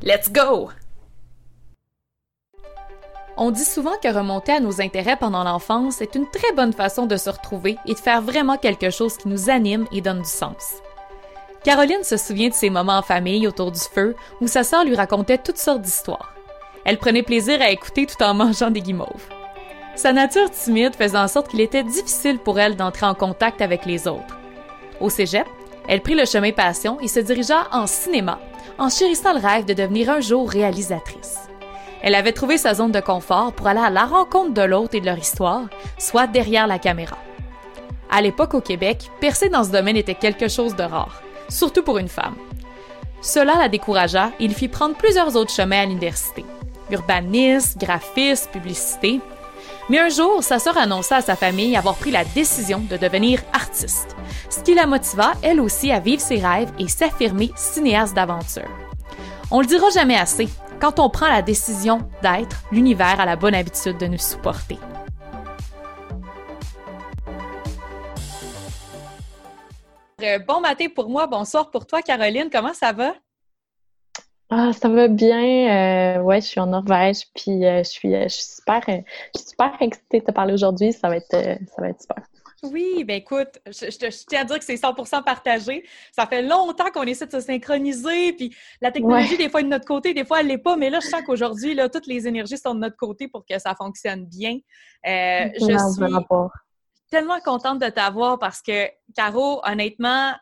Let's go! On dit souvent que remonter à nos intérêts pendant l'enfance est une très bonne façon de se retrouver et de faire vraiment quelque chose qui nous anime et donne du sens. Caroline se souvient de ses moments en famille autour du feu où sa sœur lui racontait toutes sortes d'histoires. Elle prenait plaisir à écouter tout en mangeant des guimauves. Sa nature timide faisait en sorte qu'il était difficile pour elle d'entrer en contact avec les autres. Au cégep, elle prit le chemin passion et se dirigea en cinéma, en chérissant le rêve de devenir un jour réalisatrice. Elle avait trouvé sa zone de confort pour aller à la rencontre de l'autre et de leur histoire, soit derrière la caméra. À l'époque au Québec, percer dans ce domaine était quelque chose de rare, surtout pour une femme. Cela la découragea et il fit prendre plusieurs autres chemins à l'université. Urbanisme, graphisme, publicité, mais un jour, sa sœur annonça à sa famille avoir pris la décision de devenir artiste, ce qui la motiva, elle aussi, à vivre ses rêves et s'affirmer cinéaste d'aventure. On le dira jamais assez, quand on prend la décision d'être, l'univers a la bonne habitude de nous supporter. Euh, bon matin pour moi, bonsoir pour toi, Caroline. Comment ça va? Ah, ça va bien. Euh, ouais, je suis en Norvège, puis euh, je, suis, je, suis, super, je suis super excitée de te parler aujourd'hui. Ça va être, ça va être super. Oui, ben écoute, je, tiens à dire que c'est 100% partagé. Ça fait longtemps qu'on essaie de se synchroniser, puis la technologie, des fois, est de notre côté, des fois, elle l'est pas, mais là, je sens qu'aujourd'hui, là, toutes les énergies sont de notre côté pour que ça fonctionne bien. Euh, je suis tellement contente de t'avoir parce que, Caro, honnêtement,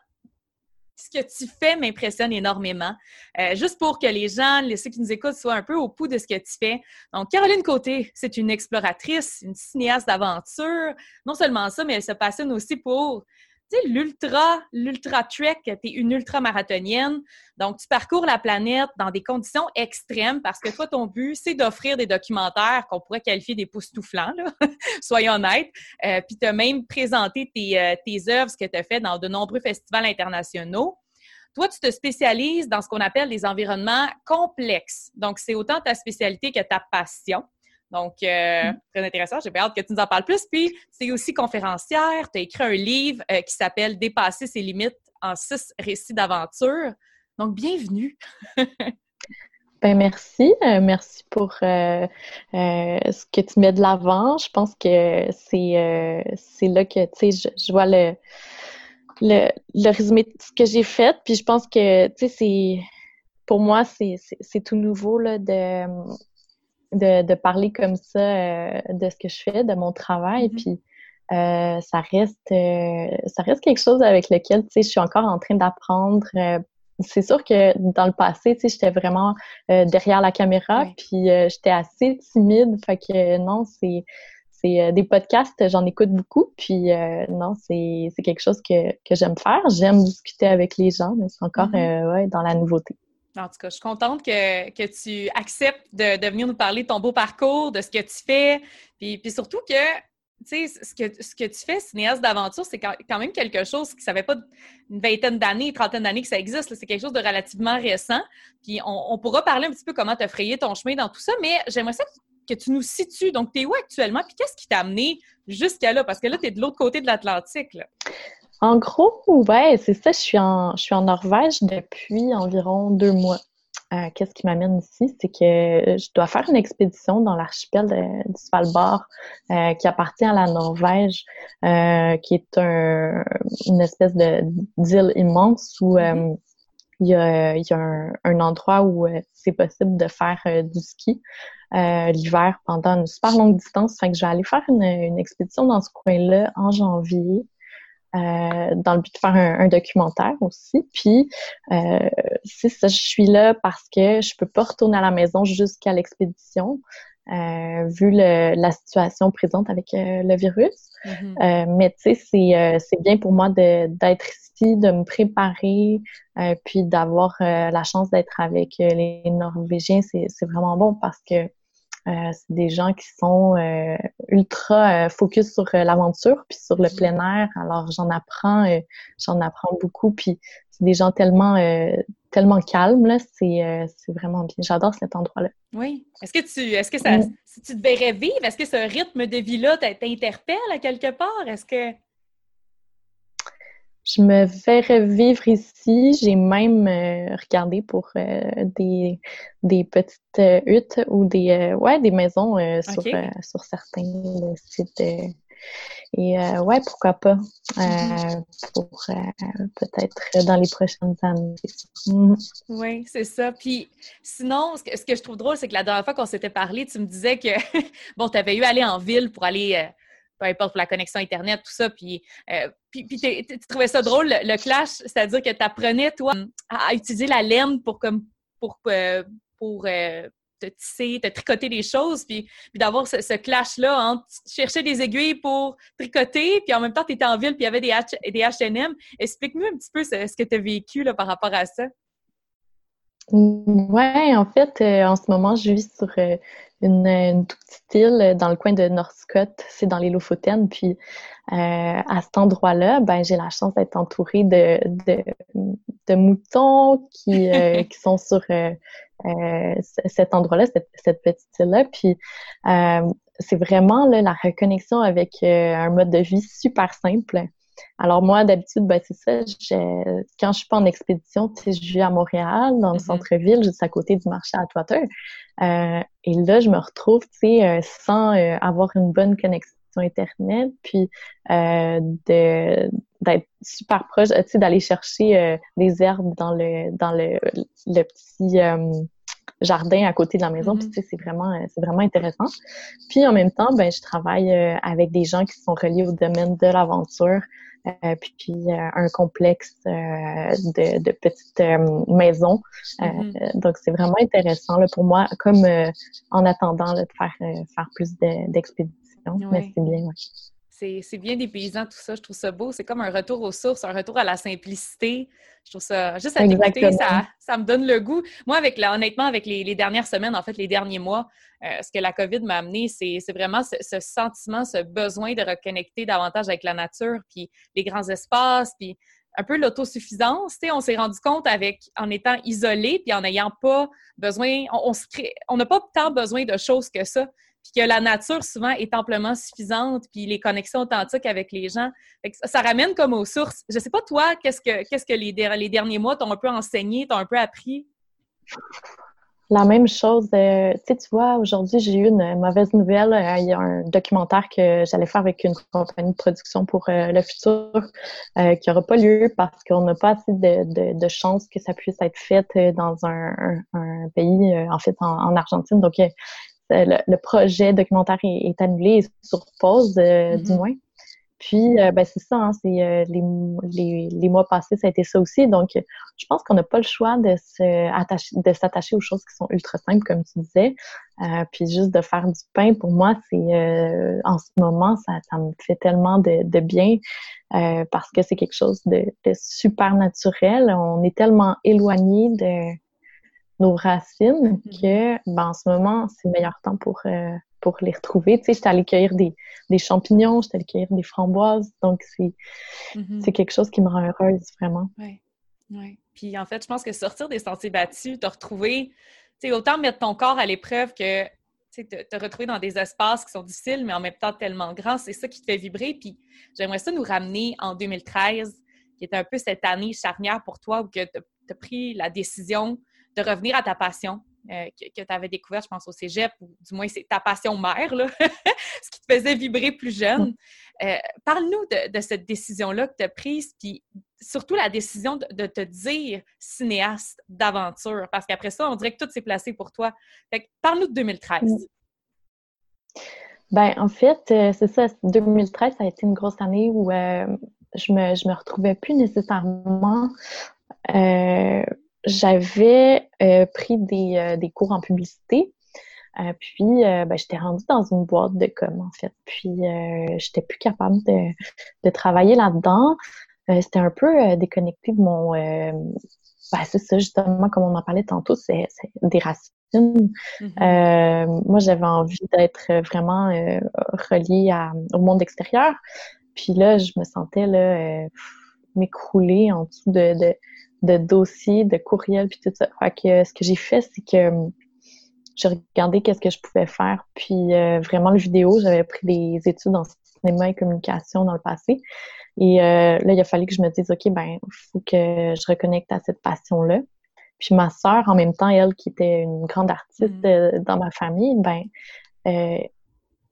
ce que tu fais m'impressionne énormément. Euh, juste pour que les gens, ceux qui nous écoutent, soient un peu au pouls de ce que tu fais. Donc, Caroline Côté, c'est une exploratrice, une cinéaste d'aventure. Non seulement ça, mais elle se passionne aussi pour tu sais, l'ultra, l'ultra trek, tu es une ultra marathonienne. Donc, tu parcours la planète dans des conditions extrêmes parce que toi, ton but, c'est d'offrir des documentaires qu'on pourrait qualifier des poustouflants, là. soyons honnêtes. Euh, puis, tu as même présenté tes, euh, tes œuvres, ce que tu as fait dans de nombreux festivals internationaux. Toi, tu te spécialises dans ce qu'on appelle les environnements complexes. Donc, c'est autant ta spécialité que ta passion. Donc, euh, mm. très intéressant. J'ai hâte que tu nous en parles plus. Puis, c'est aussi conférencière. Tu as écrit un livre euh, qui s'appelle Dépasser ses limites en six récits d'aventure. Donc, bienvenue. ben merci. Euh, merci pour ce que tu mets de l'avant. Je pense que c'est c'est là que, tu sais, je, vois le, le, le, résumé de ce que j'ai fait. Puis, je pense que, tu sais, c'est pour moi, c'est tout nouveau là, de de, de parler comme ça euh, de ce que je fais, de mon travail. Mm-hmm. Puis euh, ça reste euh, ça reste quelque chose avec lequel tu sais je suis encore en train d'apprendre. c'est sûr que dans le passé, tu sais, j'étais vraiment derrière la caméra, puis j'étais assez timide. Fait que non, c'est c'est des podcasts, j'en écoute beaucoup, puis non, c'est quelque chose que, que j'aime faire. J'aime discuter avec les gens, mais c'est encore mm-hmm. ouais, dans la nouveauté. En tout cas, je suis contente que, que tu acceptes de, venir nous parler de ton beau parcours, de ce que tu fais, puis, puis surtout que, tu sais, ce que, ce que tu fais, cinéaste d'aventure, c'est quand, même quelque chose qui ne savait pas une vingtaine d'années, une trentaine d'années que ça existe. C'est quelque chose de relativement récent. Puis on, on pourra parler un petit peu comment tu as frayé ton chemin dans tout ça, mais j'aimerais ça que tu nous situes. Donc, tu es où actuellement? Puis qu'est-ce qui t'a amené jusqu'à là? Parce que là, tu es de l'autre côté de l'Atlantique. En gros, ouais, c'est ça. Je suis en, je suis en Norvège depuis environ deux mois. Euh, qu'est-ce qui m'amène ici? C'est que je dois faire une expédition dans l'archipel du Svalbard euh, qui appartient à la Norvège, euh, qui est un, une espèce d'île immense où mm-hmm. il y a, il y a un, un endroit où c'est possible de faire du ski. l'hiver pendant une super longue distance. Fait que je vais aller faire une, une expédition dans ce coin-là en janvier. Euh, dans le but de faire un, documentaire aussi. Puis, euh, c'est ça, je suis là parce que je peux pas retourner à la maison jusqu'à l'expédition, euh, vu le, la situation présente avec euh, le virus. Mm-hmm. mais tu sais, c'est, c'est bien pour moi d'être ici de me préparer, puis d'avoir la chance d'être avec les Norvégiens, c'est vraiment bon parce que euh, c'est des gens qui sont euh, ultra euh, focus sur l'aventure puis sur le plein air. Alors j'en apprends, j'en apprends beaucoup. Puis c'est des gens tellement tellement calmes là. C'est c'est vraiment bien. J'adore cet endroit-là. Oui. Est-ce que tu est-ce que ça si tu devais rêver, est-ce que ce rythme de vie là t'interpelle à quelque part? Est-ce que je me verrais vivre ici. J'ai même euh, regardé pour euh, des, des petites euh, huttes ou des ouais des maisons sur, sur certains sites. et ouais, pourquoi pas mm-hmm. pour peut-être dans les prochaines années. Mm-hmm. Oui, c'est ça. Puis sinon, ce que, ce que je trouve drôle, c'est que la dernière fois qu'on s'était parlé, tu me disais que bon, tu avais eu à aller en ville pour aller peu importe pour la connexion Internet, tout ça. Puis, euh, puis, tu trouvais ça drôle, le, clash, c'est-à-dire que tu apprenais, toi, à, utiliser la laine pour, comme, pour, euh, pour euh, te tisser, te tricoter des choses, puis, d'avoir ce, clash-là entre chercher des aiguilles pour tricoter, puis en même temps, tu étais en ville, puis il y avait des, des H&M. Explique-nous un petit peu ce, que tu as vécu là, par rapport à ça. Ouais, en fait, en ce moment, je vis sur une, une toute petite île dans le coin de Northcott, c'est dans les Lofoten. Puis euh, à cet endroit-là, ben j'ai la chance d'être entourée de, de, de moutons qui, euh, qui sont sur euh, euh cet endroit-là, cette, cette, petite île-là. Puis euh, c'est vraiment là, la reconnexion avec un mode de vie super simple. Alors moi, d'habitude, ben, c'est ça, je, quand je suis pas en expédition, tu sais, je vis à Montréal, dans le mm-hmm. centre-ville, juste à côté du marché à Twitter. Euh, et là, je me retrouve, tu sais, euh, sans euh, avoir une bonne connexion Internet, puis euh, de d'être super proche, tu sais, d'aller chercher des herbes dans le dans le, le petit jardin à côté de la maison. Mm-hmm. tu sais, c'est vraiment, c'est vraiment intéressant. Puis, en même temps, ben, je travaille avec des gens qui sont reliés au domaine de l'aventure, euh, puis euh, un complexe euh, de, de, petites maisons. Mm-hmm. Donc, c'est vraiment intéressant là, pour moi, comme en attendant de faire, faire plus d'expéditions. Mais c'est bien, oui. C'est bien des paysans, tout ça. Je trouve ça beau. C'est comme un retour aux sources, un retour à la simplicité. Je trouve ça, juste à t'écouter, ça, ça me donne le goût. Moi, avec honnêtement, avec les, dernières semaines, en fait, les derniers mois, euh, ce que la COVID m'a amené, c'est vraiment ce, sentiment, ce besoin de reconnecter davantage avec la nature, puis les grands espaces, puis un peu l'autosuffisance. On s'est rendu compte avec en étant isolé, puis en n'ayant pas besoin, on n'a pas tant besoin de choses que ça puis que la nature souvent est amplement suffisante, puis les connexions authentiques avec les gens. ça, ramène comme aux sources. Je sais pas toi, qu'est-ce que qu'est-ce que les, derniers mois t'ont un peu enseigné, t'ont un peu appris? La même chose. Euh, tu sais, tu vois, aujourd'hui, j'ai eu une mauvaise nouvelle. Euh, il y a un documentaire que j'allais faire avec une compagnie de production pour euh, le futur qui n'aura pas lieu parce qu'on n'a pas assez de, chances que ça puisse être fait dans un, pays, en fait, en, Argentine. Donc, le, projet documentaire est, annulé, est sur pause, euh, du mm-hmm. moins. Puis, euh, ben, c'est ça, hein, c'est euh, les, les, les, mois passés, ça a été ça aussi. Donc, je pense qu'on n'a pas le choix de se de s'attacher aux choses qui sont ultra simples, comme tu disais. puis, juste de faire du pain, pour moi, c'est en ce moment, ça, ça me fait tellement de, de bien parce que c'est quelque chose de, de, super naturel. On est tellement éloigné de nos racines mm-hmm. que ben, en ce moment, c'est le meilleur temps pour, euh, pour les retrouver. Tu sais, j'étais allée cueillir des, des champignons, j'étais allée cueillir des framboises. Donc, c'est c'est quelque chose qui me rend heureuse, vraiment. Oui, oui. Puis en fait, je pense que sortir des sentiers battus, te retrouver, tu sais, autant mettre ton corps à l'épreuve que te, te retrouver dans des espaces qui sont difficiles, mais en même temps tellement grands, c'est ça qui te fait vibrer. Puis j'aimerais ça nous ramener en 2013, qui était un peu cette année charnière pour toi, où tu as pris la décision de revenir à ta passion euh, que, tu avais découverte, je pense, au cégep, ou du moins c'est ta passion mère, là, ce qui te faisait vibrer plus jeune. Euh, parle-nous de, cette décision-là que tu as prise, puis surtout la décision de, te dire cinéaste d'aventure, parce qu'après ça, on dirait que tout s'est placé pour toi. parle-nous de 2013. Ben, en fait, euh, c'est ça, 2013, ça a été une grosse année où je me, je me retrouvais plus nécessairement j'avais euh, pris des, euh, des, cours en publicité. Euh, puis, ben, j'étais rendue dans une boîte de com, en fait. Puis, j'étais plus capable de, de travailler là-dedans. c'était un peu déconnecté de mon... Ben, c'est ça, justement, comme on en parlait tantôt, c'est des racines. Mm-hmm. moi, j'avais envie d'être vraiment reliée au monde extérieur. Puis là, je me sentais là m'écrouler en dessous de, de, de, dossiers, de courriels, puis tout ça. Fait que ce que j'ai fait, c'est que j'ai regardé qu'est-ce que je pouvais faire. Puis euh, vraiment, le vidéo, j'avais pris des études en cinéma et communication dans le passé. Et euh, là, il a fallu que je me dise, OK, ben, il faut que je reconnecte à cette passion-là. Puis ma sœur, en même temps, elle qui était une grande artiste mm. euh, dans ma famille, ben,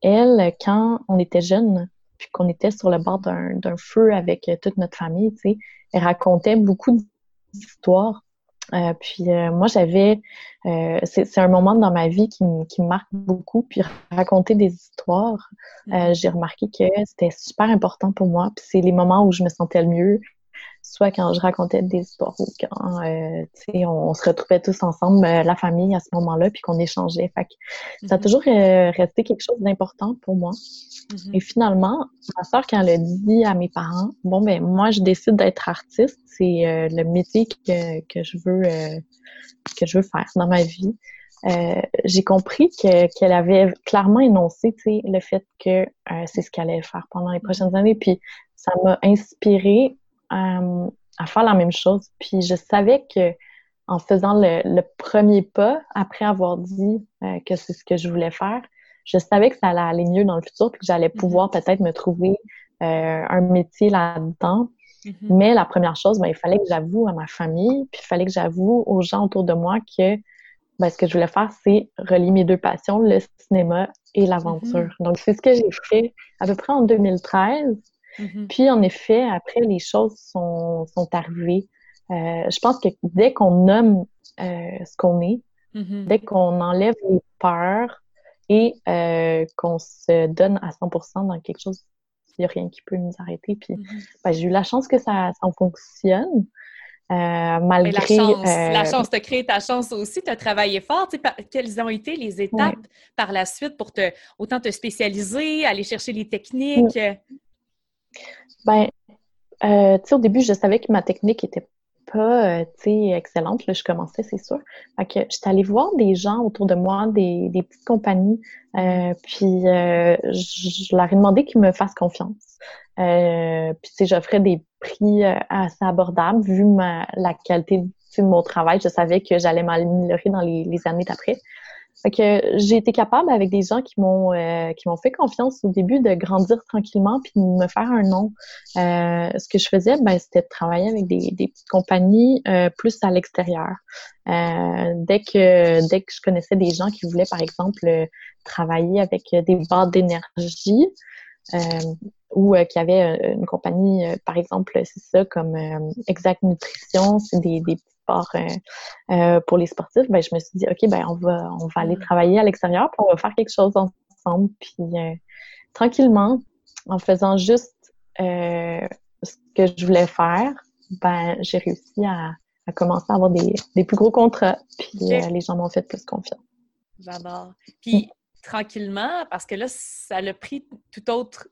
elle, quand on était jeunes, puis qu'on était sur le bord d'un feu avec toute notre famille, tu sais, elle racontait beaucoup d'histoires euh, puis euh, moi, j'avais, euh, c'est un moment dans ma vie qui, qui, me marque beaucoup. Puis raconter des histoires, j'ai remarqué que c'était super important pour moi. Puis c'est les moments où je me sentais le mieux, soit quand je racontais des histoires ou quand euh, on, on, se retrouvait tous ensemble, euh, la famille à ce moment-là, puis qu'on échangeait. Fait ça a mm-hmm. toujours euh, resté quelque chose d'important pour moi. Mm-hmm. Et finalement, ma soeur, quand elle a dit à mes parents, bon ben moi je décide d'être artiste, c'est le métier que, que je veux que je veux faire dans ma vie. j'ai compris que qu'elle avait clairement énoncé le fait que c'est ce qu'elle allait faire pendant les prochaines années. Puis ça m'a inspiré à, faire la même chose. Puis je savais que en faisant le, premier pas, après avoir dit euh, que c'est ce que je voulais faire, je savais que ça allait aller mieux dans le futur, puis que j'allais mm-hmm. pouvoir peut-être me trouver euh, un métier là-dedans. Mm-hmm. Mais la première chose, ben, il fallait que j'avoue à ma famille, puis il fallait que j'avoue aux gens autour de moi que ben, ce que je voulais faire, c'est relier mes deux passions, le cinéma et l'aventure. Mm-hmm. Donc, c'est ce que j'ai fait à peu près en 2013. Mm-hmm. Puis, en effet, après, les choses sont, sont arrivées. Euh, je pense que dès qu'on nomme euh, ce qu'on est, mm-hmm. dès qu'on enlève les peurs et euh, qu'on se donne à 100% dans quelque chose, il n'y a rien qui peut nous arrêter. Puis, mm-hmm. ben, j'ai eu la chance que ça, ça fonctionne. Malgré. la chance, la chance, de créer ta chance aussi, tu as travaillé fort. Quelles ont été les étapes par la suite pour te autant te spécialiser, aller chercher les techniques? Ben, euh, tu sais, au début, je savais que ma technique était pas, euh, excellente. Là, je commençais, c'est sûr. Fait que j'étais allée voir des gens autour de moi, des, petites compagnies, euh, puis je, leur ai demandé qu'ils me fassent confiance. Puis, tu sais, j'offrais des prix assez abordables vu la qualité de mon travail. Je savais que j'allais m'améliorer dans les années d'après. Fait que j'ai été capable avec des gens qui m'ont euh, qui m'ont fait confiance au début de grandir tranquillement puis de me faire un nom. Euh, ce que je faisais, ben c'était de travailler avec des, des petites compagnies euh, plus à l'extérieur. dès que dès que je connaissais des gens qui voulaient par exemple travailler avec des barres d'énergie, ou euh, qui avait une compagnie, par exemple, c'est ça, comme Exact Nutrition, c'est des, des sport euh, euh, pour les sportifs, ben, je me suis dit, OK, ben, on va, on va aller mm. travailler à l'extérieur, puis on va faire quelque chose ensemble. Puis euh, tranquillement, en faisant juste ce que je voulais faire, ben, j'ai réussi à, commencer à avoir des, plus gros contrats. Puis les gens m'ont fait plus confiance. J'adore. Puis tranquillement, parce que là, ça a pris tout autre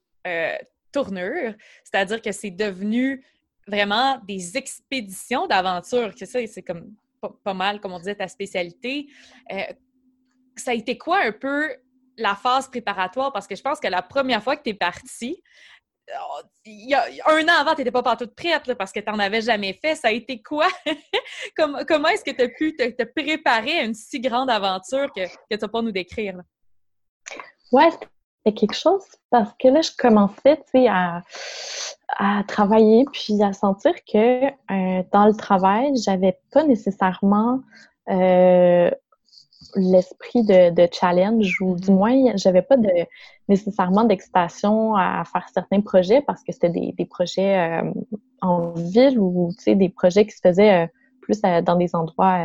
tournure, c'est-à-dire que c'est devenu vraiment des expéditions d'aventure, que ça, c'est comme pas, mal, comme on disait, ta spécialité. Euh, ça a été quoi un peu la phase préparatoire? Parce que je pense que la première fois que tu es partie, oh, il y a un an avant, tu n'étais pas partout prête parce que tu n'en avais jamais fait. Ça a été quoi? comment est-ce que tu as pu te, préparer à une si grande aventure que, que tu vas pas nous décrire? Ouais, c'était quelque chose parce que là, je commençais, tu sais, à, à travailler puis à sentir que euh, dans le travail, j'avais pas nécessairement euh, l'esprit de, de, challenge ou du moins, j'avais pas de, nécessairement d'excitation à faire certains projets parce que c'était des, des projets euh, en ville ou, tu sais, des projets qui se faisaient plus dans des endroits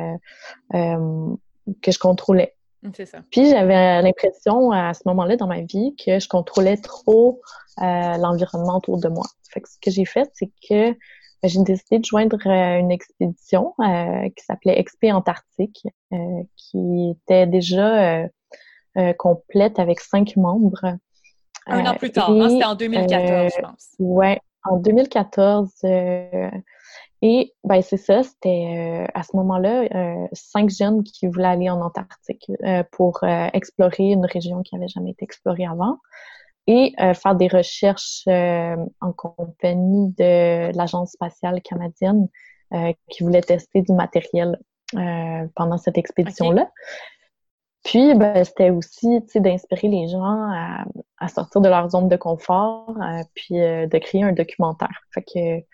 que je contrôlais. C'est ça. Puis j'avais l'impression à ce moment-là dans ma vie que je contrôlais trop euh, l'environnement autour de moi. Fait que ce que j'ai fait, c'est que ben, j'ai décidé de joindre euh, une expédition euh, qui s'appelait Expé Antarctique, qui était déjà complète avec cinq membres. Un an plus tard, hein, c'était en 2014, je pense. Ouais, en 2014. Et ben c'est ça, c'était à ce moment-là cinq jeunes qui voulaient aller en Antarctique pour explorer une région qui n'avait jamais été explorée avant et faire des recherches en compagnie de l'Agence spatiale canadienne qui voulait tester du matériel pendant cette expédition-là. Puis, ben, c'était aussi d'inspirer les gens à, à, sortir de leur zone de confort, euh, puis euh, de créer un documentaire. Fait que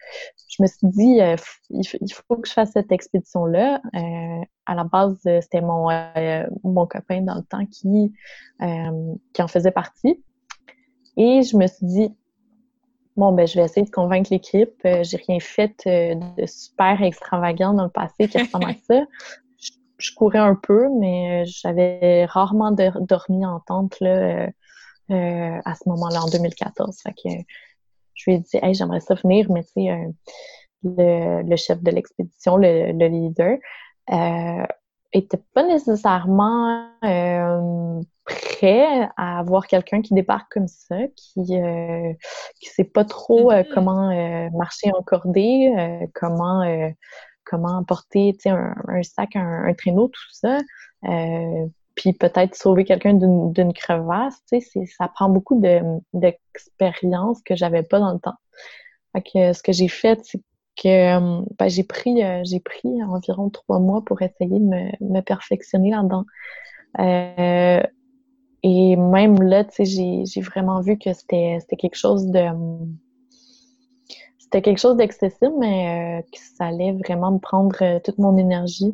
je me suis dit, euh, il, faut que je fasse cette expédition-là. à la base, c'était mon, mon copain dans le temps qui, qui en faisait partie. Et je me suis dit, bon, ben, je vais essayer de convaincre l'équipe. J'ai rien fait de super extravagant dans le passé qui ressemble à ça je courais un peu, mais euh, j'avais rarement dormi en tente là, euh, euh, à ce moment-là, en 2014. Fait que je lui ai dit, hey, j'aimerais ça venir, mais tu sais, le, chef de l'expédition, le, leader, euh, était pas nécessairement prêt à avoir quelqu'un qui débarque comme ça, qui euh, qui sait pas trop mm-hmm. comment marcher en cordée, comment comment porter un, un sac, un, traîneau, tout ça. Euh, puis peut-être sauver quelqu'un d'une crevasse, tu sais, ça prend beaucoup d'expérience que j'avais pas dans le temps. Fait que ce que j'ai fait, c'est que ben, j'ai pris euh, j'ai pris environ trois mois pour essayer de me, me perfectionner là-dedans. Euh, et même là, tu sais, j'ai vraiment vu que c'était quelque chose de c'était quelque chose d'accessible, mais euh, que ça allait vraiment me prendre euh, toute mon énergie.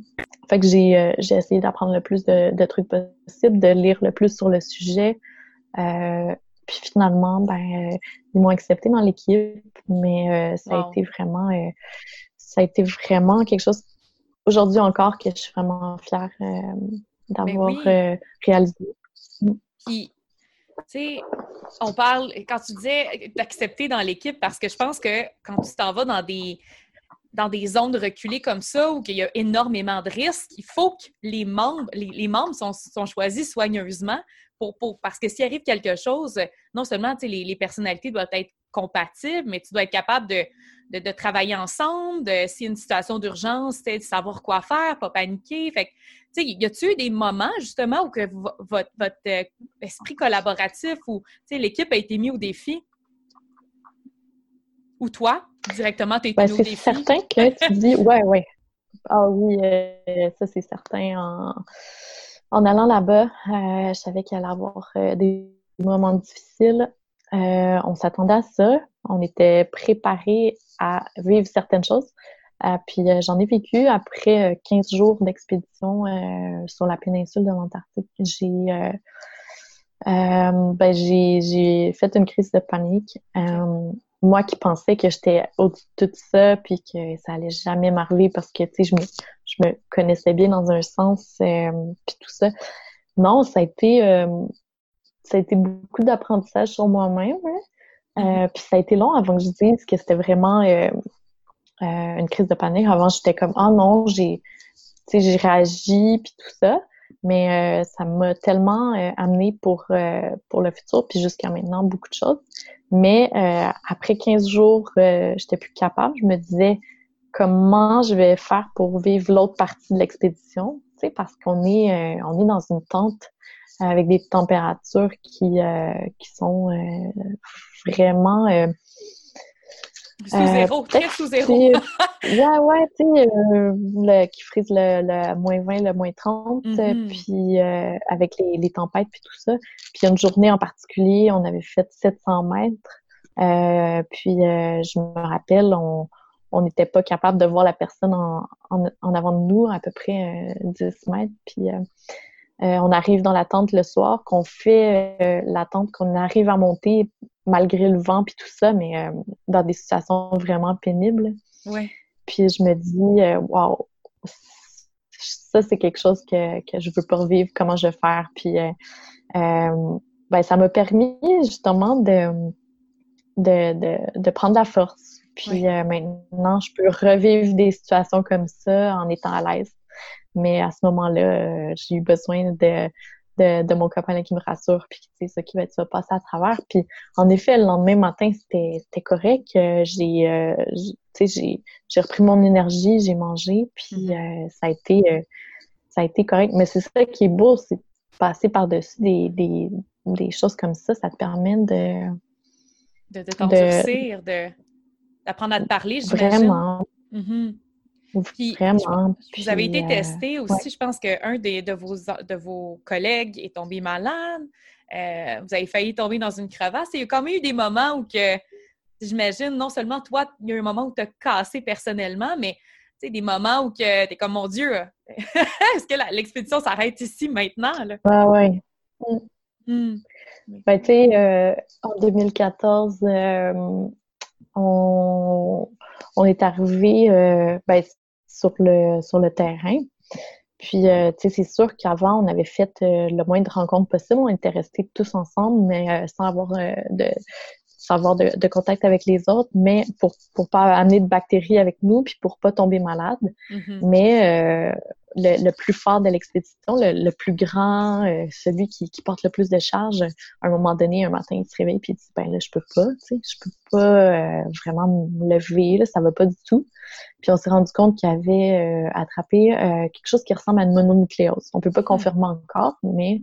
Fait que j'ai euh, j'ai essayé d'apprendre le plus de, de, trucs possible, de lire le plus sur le sujet. puis finalement, ben ils m'ont accepté dans l'équipe, mais ça a été vraiment ça a été vraiment quelque chose aujourd'hui encore que je suis vraiment fière d'avoir réalisé. Puis on parle, quand tu disais d'accepter dans l'équipe, parce que je pense que quand tu t'en vas dans des, dans des zones reculées comme ça, où il y a énormément de risques, il faut que les membres, les, membres sont, sont, choisis soigneusement pour, parce que s'il arrive quelque chose, non seulement les personnalités doivent être compatibles, mais tu dois être capable de, de, travailler ensemble, de, s'il y a une situation d'urgence, de savoir quoi faire, pas paniquer. Fait tu sais, y a-tu eu des moments, justement, où que votre, votre euh, esprit collaboratif ou, l'équipe a été mis au défi? Ou toi, directement, tu es ben, mis au défi? C'est certain que tu dis, ouais, ouais. Ah oui, euh, ça, c'est certain. En, en allant là-bas, euh, je savais qu'il allait y avoir des moments difficiles. On s'attendait à ça. On était préparé à vivre certaines choses. Euh, puis euh, j'en ai vécu après 15 euh, jours d'expédition sur la péninsule de l'Antarctique. J'ai ben, j'ai fait une crise de panique. moi qui pensais que j'étais au-dessus de tout ça, puis que ça allait jamais m'arriver parce que, tu sais, je me, je me connaissais bien dans un sens, puis tout ça. Non, ça a été, ça a été beaucoup d'apprentissage sur moi-même. Hein. Mm-hmm. puis ça a été long avant que je dise que c'était vraiment euh, une crise de panique. Avant, j'étais comme ah non, j'ai j'ai réagi puis tout ça, mais euh, ça m'a tellement euh, amené pour pour le futur puis jusqu'à maintenant beaucoup de choses. Mais après 15 jours, j'étais plus capable. Je me disais comment je vais faire pour vivre l'autre partie de l'expédition, parce qu'on est on est dans une tente avec des températures qui qui sont vraiment sous euh, zéro, très sous zéro. ouais, ouais, tu sais, euh, qui frise le, le, moins 20, le moins 30, mm-hmm. puis euh, avec les, les, tempêtes, puis tout ça. Puis une journée en particulier, on avait fait 700 mètres. puis je me rappelle, on on n'était pas capable de voir la personne en, en, en, avant de nous, à peu près 10 mètres. Puis on arrive dans la tente le soir, qu'on fait la tente, qu'on arrive à monter malgré le vent puis tout ça, mais euh, dans des situations vraiment pénibles. Ouais. Puis je me dis, euh, wow, ça c'est quelque chose que, que je veux pas revivre, comment je vais faire. Puis euh, ben, ça m'a permis justement de, de, de, de, prendre la force. Puis maintenant, je peux revivre des situations comme ça en étant à l'aise. Mais à ce moment-là, j'ai eu besoin de de, mon copain qui me rassure, puis tu sais, ça qui va être ça passer à travers. Puis en effet, le lendemain matin, c'était correct. j'ai, euh, tu j'ai repris mon énergie, j'ai mangé, puis mm-hmm. euh, ça a été euh, ça a été correct. Mais c'est ça qui est beau, c'est passer par-dessus des, des, des, choses comme ça, ça te permet de... De, de t'endurcir, d'apprendre à te parler, j'imagine. Vraiment. Mm-hmm. Vraiment. vous avez été euh, testé aussi. Je pense qu'un de vos, de vos collègues est tombé malade. Euh, vous avez failli tomber dans une crevasse. il y a quand même eu des moments où que, j'imagine, non seulement toi, il y a eu un moment où tu as cassé personnellement, mais des moments où tu es comme, mon Dieu, est-ce que l'expédition s'arrête ici maintenant? Là? Ah ouais. Mm. Mm. Ben, tu sais, euh, en 2014, on, est arrivé, ben, sur le, terrain. Puis, euh, tu sais, c'est sûr qu'avant, on avait fait euh, le moins de rencontres possible. On était restés tous ensemble, mais euh, sans avoir de, avoir de, contact avec les autres, mais pour pour pas amener de bactéries avec nous, puis pour pas tomber malade. Mm-hmm. Mais euh, le, le, plus fort de l'expédition, le, le, plus grand, euh, celui qui, qui, porte le plus de charge, à un moment donné, un matin, il se réveille puis il dit ben là je peux pas, tu sais, je peux pas euh, vraiment me lever, là, ça va pas du tout. Puis on s'est rendu compte qu'il avait attrapé quelque chose qui ressemble à une mononucléose. On peut pas mm. confirmer encore, mais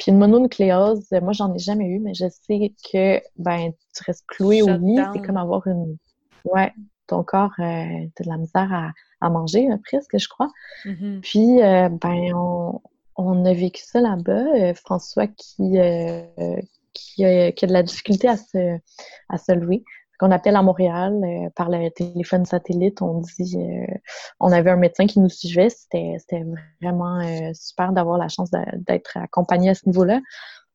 puis une mononucléose, moi, j'en ai jamais eu, mais je sais que ben tu restes cloué au lit. C'est comme avoir une. Ouais, ton corps, euh, de la misère à, à manger, presque, je crois. Mm-hmm. Puis, euh, ben, on, on, a vécu ça là-bas. Euh, François qui, euh, qui, a, qui, a, de la difficulté à se, à se lever qu'on appelle à Montréal euh, par le téléphone satellite. On dit, euh, on avait un médecin qui nous suivait. C'était, vraiment euh, super d'avoir la chance d'être accompagné à ce niveau-là.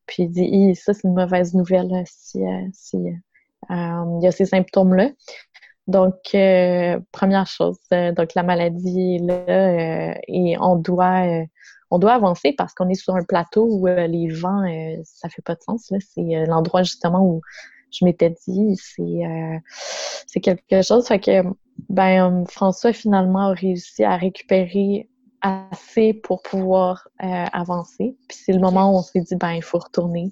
Puis il dit, ça c'est une mauvaise nouvelle si, y a ces symptômes-là. Donc, première chose, donc la maladie est là et on doit on doit avancer parce qu'on est sur un plateau où les vents, ça fait pas de sens. C'est l'endroit justement où je m'étais dit, c'est euh, c'est quelque chose. Fait que ben François finalement a réussi à récupérer assez pour pouvoir euh, avancer. Puis c'est le moment où on s'est dit ben il faut retourner.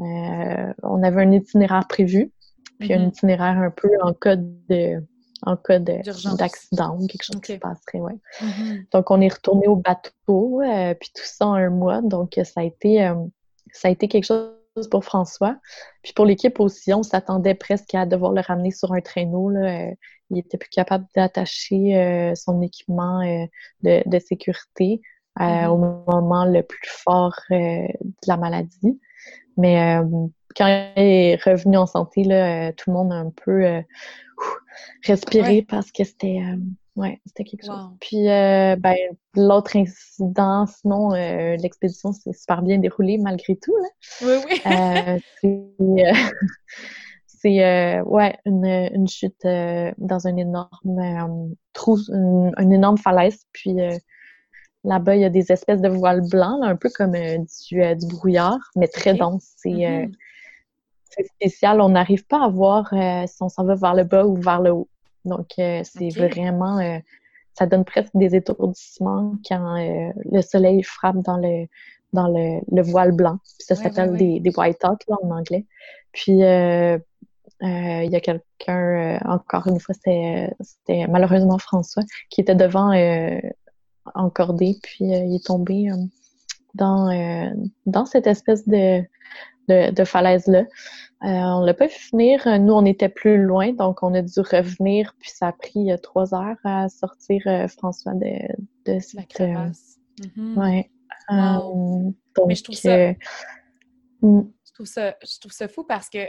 Euh, on avait un itinéraire prévu, puis un mm-hmm. itinéraire un peu en cas de en cas d'accident ou quelque chose qui se passerait, ouais. Mm-hmm. Donc on est retourné au bateau, puis tout ça en un mois. Donc ça a été ça a été quelque chose pour François. Puis pour l'équipe aussi, on s'attendait presque à devoir le ramener sur un traîneau. Là. Euh, il était plus capable d'attacher euh, son équipement euh, de, sécurité mm-hmm. au moment le plus fort de la maladie. Mais quand il est revenu en santé, là, tout le monde a un peu respiré parce que c'était Ouais, c'était quelque chose. Puis, euh, ben, l'autre incident, sinon, euh, l'expédition s'est super bien déroulée malgré tout. Là. Oui, oui. Euh, c'est, ouais, une, une chute dans un énorme trou, une, énorme falaise. Puis, là-bas, il y a des espèces de voiles blancs, un peu comme du, du, brouillard, mais très dense. Mm-hmm. C'est spécial. On n'arrive pas à voir si on s'en va vers le bas ou vers le haut. Donc, euh, c'est vraiment, euh, ça donne presque des étourdissements quand euh, le soleil frappe dans le dans le, le voile blanc. ça s'appelle des, des white hawks là, en anglais. Puis, il y a quelqu'un, encore une fois, c'était malheureusement François, qui était devant encordé, puis il est tombé dans, dans cette espèce de, de, de falaise-là. Euh, on l'a pas vu finir. Nous, on était plus loin, donc on a dû revenir. Puis ça a pris euh, trois heures à sortir euh, François de, de cette... La. Mm-hmm. Ouais. donc, Mais je trouve ça... Mm. Je trouve ça, je trouve ça fou parce que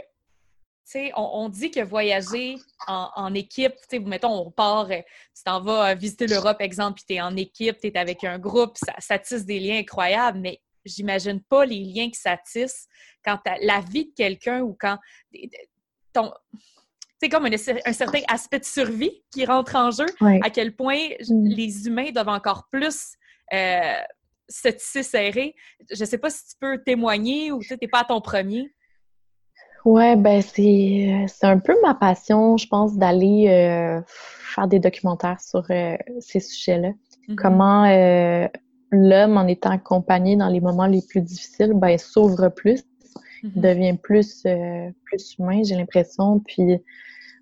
tu on, on, dit que voyager en, en équipe, tu sais, mettons, on part, tu t'en vas visiter l'Europe, exemple, puis tu es en équipe, tu es avec un groupe, ça, ça, tisse des liens incroyables, mais j'imagine pas les liens que ça tisse quand la vie de quelqu'un ou quand ton c'est comme un, certain aspect de survie qui rentre en jeu, à quel point mm. les humains doivent encore plus euh, se tisser serré. Je sais pas si tu peux témoigner ou tu n'es pas à ton premier. Ouais, ben c'est un peu ma passion, je pense, d'aller euh, faire des documentaires sur euh, ces sujets-là. Mm-hmm. Comment l'homme, en étant accompagné dans les moments les plus difficiles, ben, s'ouvre plus, mm-hmm. devient plus, euh, plus humain, j'ai l'impression, puis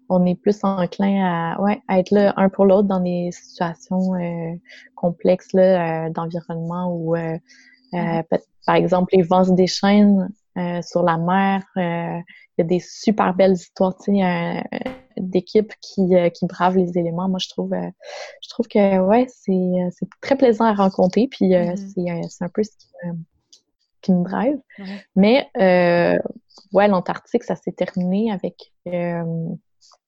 on est plus enclin à, ouais, à être là un pour l'autre dans des situations euh, complexes là, euh, d'environnement ou mm-hmm. par exemple les vents des chaînes sur la mer. Il y a des super belles histoires, tu sais, d'équipes qui, qui bravent les éléments. Moi, je trouve, je trouve que ouais, c'est, c'est très plaisant à rencontrer. Puis mm-hmm. c'est, un peu ce qui me, qui me drive. Mais ouais, l'Antarctique, ça s'est terminé avec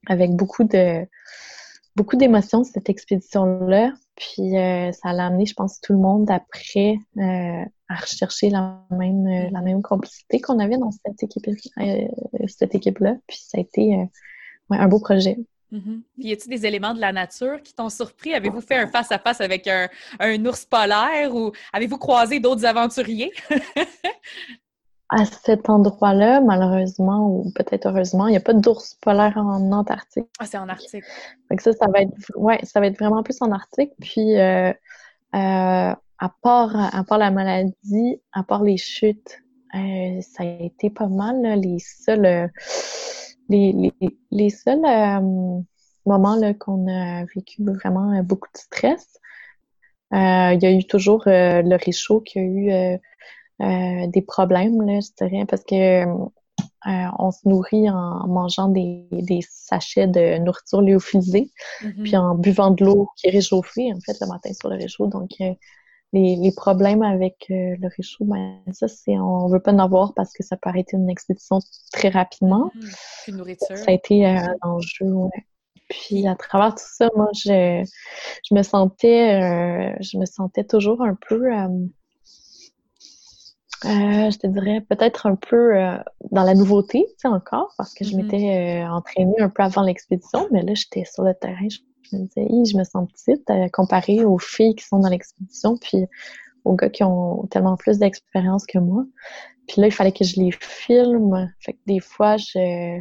avec beaucoup de beaucoup d'émotions cette expédition-là. Puis euh, ça l'a amené, je pense, tout le monde après euh, à rechercher la même euh, la même complicité qu'on avait dans cette équipe cette équipe-là. Puis ça a été un beau projet. Puis y a-t-il des éléments de la nature qui t'ont surpris? Avez-vous fait un face-à-face avec un, un, ours polaire ou avez-vous croisé d'autres aventuriers? à cet endroit-là, malheureusement, ou peut-être heureusement, il n'y a pas d'ours polaire en Antarctique. Ah, c'est en Arctique. Donc ça, ça va être, ouais, ça va être vraiment plus en Arctique. Puis, euh, euh, à, part, à part la maladie, à part les chutes, euh, ça a été pas mal les seuls, les, les, les seuls moments qu'on a vécu vraiment beaucoup de stress. il y a eu toujours le réchaud qui a eu euh, des problèmes, là, je dirais, parce que euh, on se nourrit en mangeant des, des sachets de nourriture lyophilisée, mm-hmm. puis en buvant de l'eau qui est réchauffée, en fait, le matin sur le réchaud. Donc, euh, les, les, problèmes avec le réchaud, ben, ça, c'est on veut pas en avoir parce que ça peut arrêter une expédition très rapidement. Mmh. nourriture. Ça a été un enjeu, ouais. Puis à travers tout ça, moi, je, je me sentais, je me sentais toujours un peu euh, je te dirais peut-être un peu euh, dans la nouveauté, tu sais, encore, parce que je mm-hmm. m'étais euh, entraînée un peu avant l'expédition, mais là, j'étais sur le terrain, je, me disais, je me sens petite comparée aux filles qui sont dans l'expédition, puis aux gars qui ont tellement plus d'expérience que moi. Puis là, il fallait que je les filme. Fait que des fois, je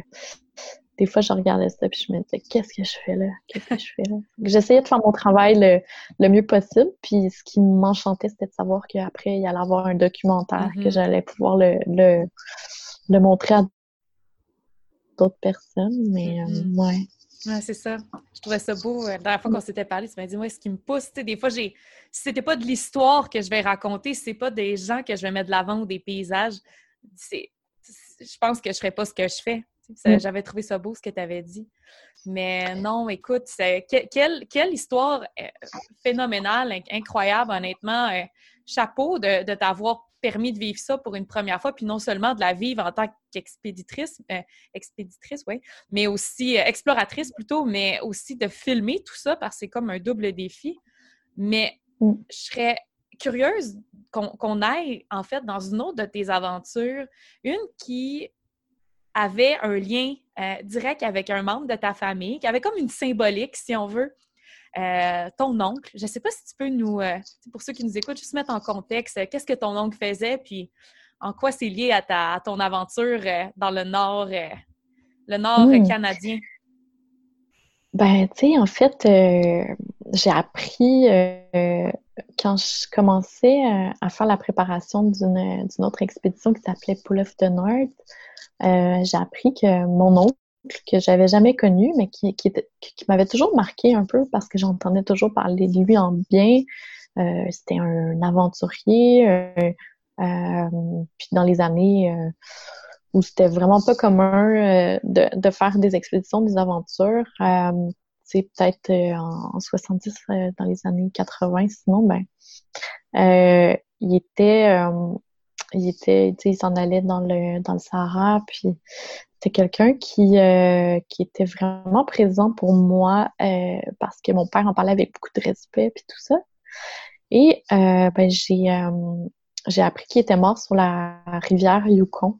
des fois, je regardais ça puis je me disais, qu'est-ce que je fais là? Qu'est-ce que je fais là? J'essayais de faire mon travail le, mieux possible. Puis ce qui m'enchantait, c'était de savoir qu'après, il y allait avoir un documentaire, que mm-hmm. j'allais pouvoir le, le, montrer à d'autres personnes. Mais euh, mm-hmm. ouais. Ouais, c'est ça. Je trouvais ça beau. Euh, la dernière fois qu'on s'était parlé, tu m'as dit, moi, ce qui me pousse, des fois, j'ai, si c'était pas de l'histoire que je vais raconter, si c'est pas des gens que je vais mettre de l'avant ou des paysages, c'est, je pense que je ferais pas ce que je fais. Mm. J'avais trouvé ça beau ce que tu avais dit. Mais non, écoute, quelle, quelle, histoire euh, phénoménale, incroyable, honnêtement. Euh, chapeau de, t'avoir permis de vivre ça pour une première fois, puis non seulement de la vivre en tant qu'expéditrice, euh, expéditrice, oui, mais aussi exploratrice plutôt, mais aussi de filmer tout ça parce que c'est comme un double défi. Mais mm. je serais curieuse qu'on aille en fait dans une autre de tes aventures, une qui avait un lien euh, direct avec un membre de ta famille, qui avait comme une symbolique, si on veut. Euh, ton oncle, je ne sais pas si tu peux nous, euh, pour ceux qui nous écoutent, juste mettre en contexte, qu'est-ce que ton oncle faisait, puis en quoi c'est lié à, ta, ton aventure dans le nord, le nord canadien? Ben, tu sais, en fait, j'ai appris quand je commençais à faire la préparation d'une autre expédition qui s'appelait Pull of the North. Euh, j'ai appris que mon oncle, que j'avais jamais connu, mais qui, qui, qui m'avait toujours marqué un peu parce que j'entendais toujours parler de lui en bien. Euh, c'était un aventurier. Euh, euh puis dans les années où c'était vraiment pas commun de, de, faire des expéditions, des aventures, c'est peut-être en, en, 70, dans les années 80, sinon, ben, il était il était, il s'en allait dans le, dans le Sahara, puis c'était quelqu'un qui, euh, qui était vraiment présent pour moi euh, parce que mon père en parlait avec beaucoup de respect, puis tout ça. Et euh, ben, j'ai, j'ai appris qu'il était mort sur la rivière Yukon,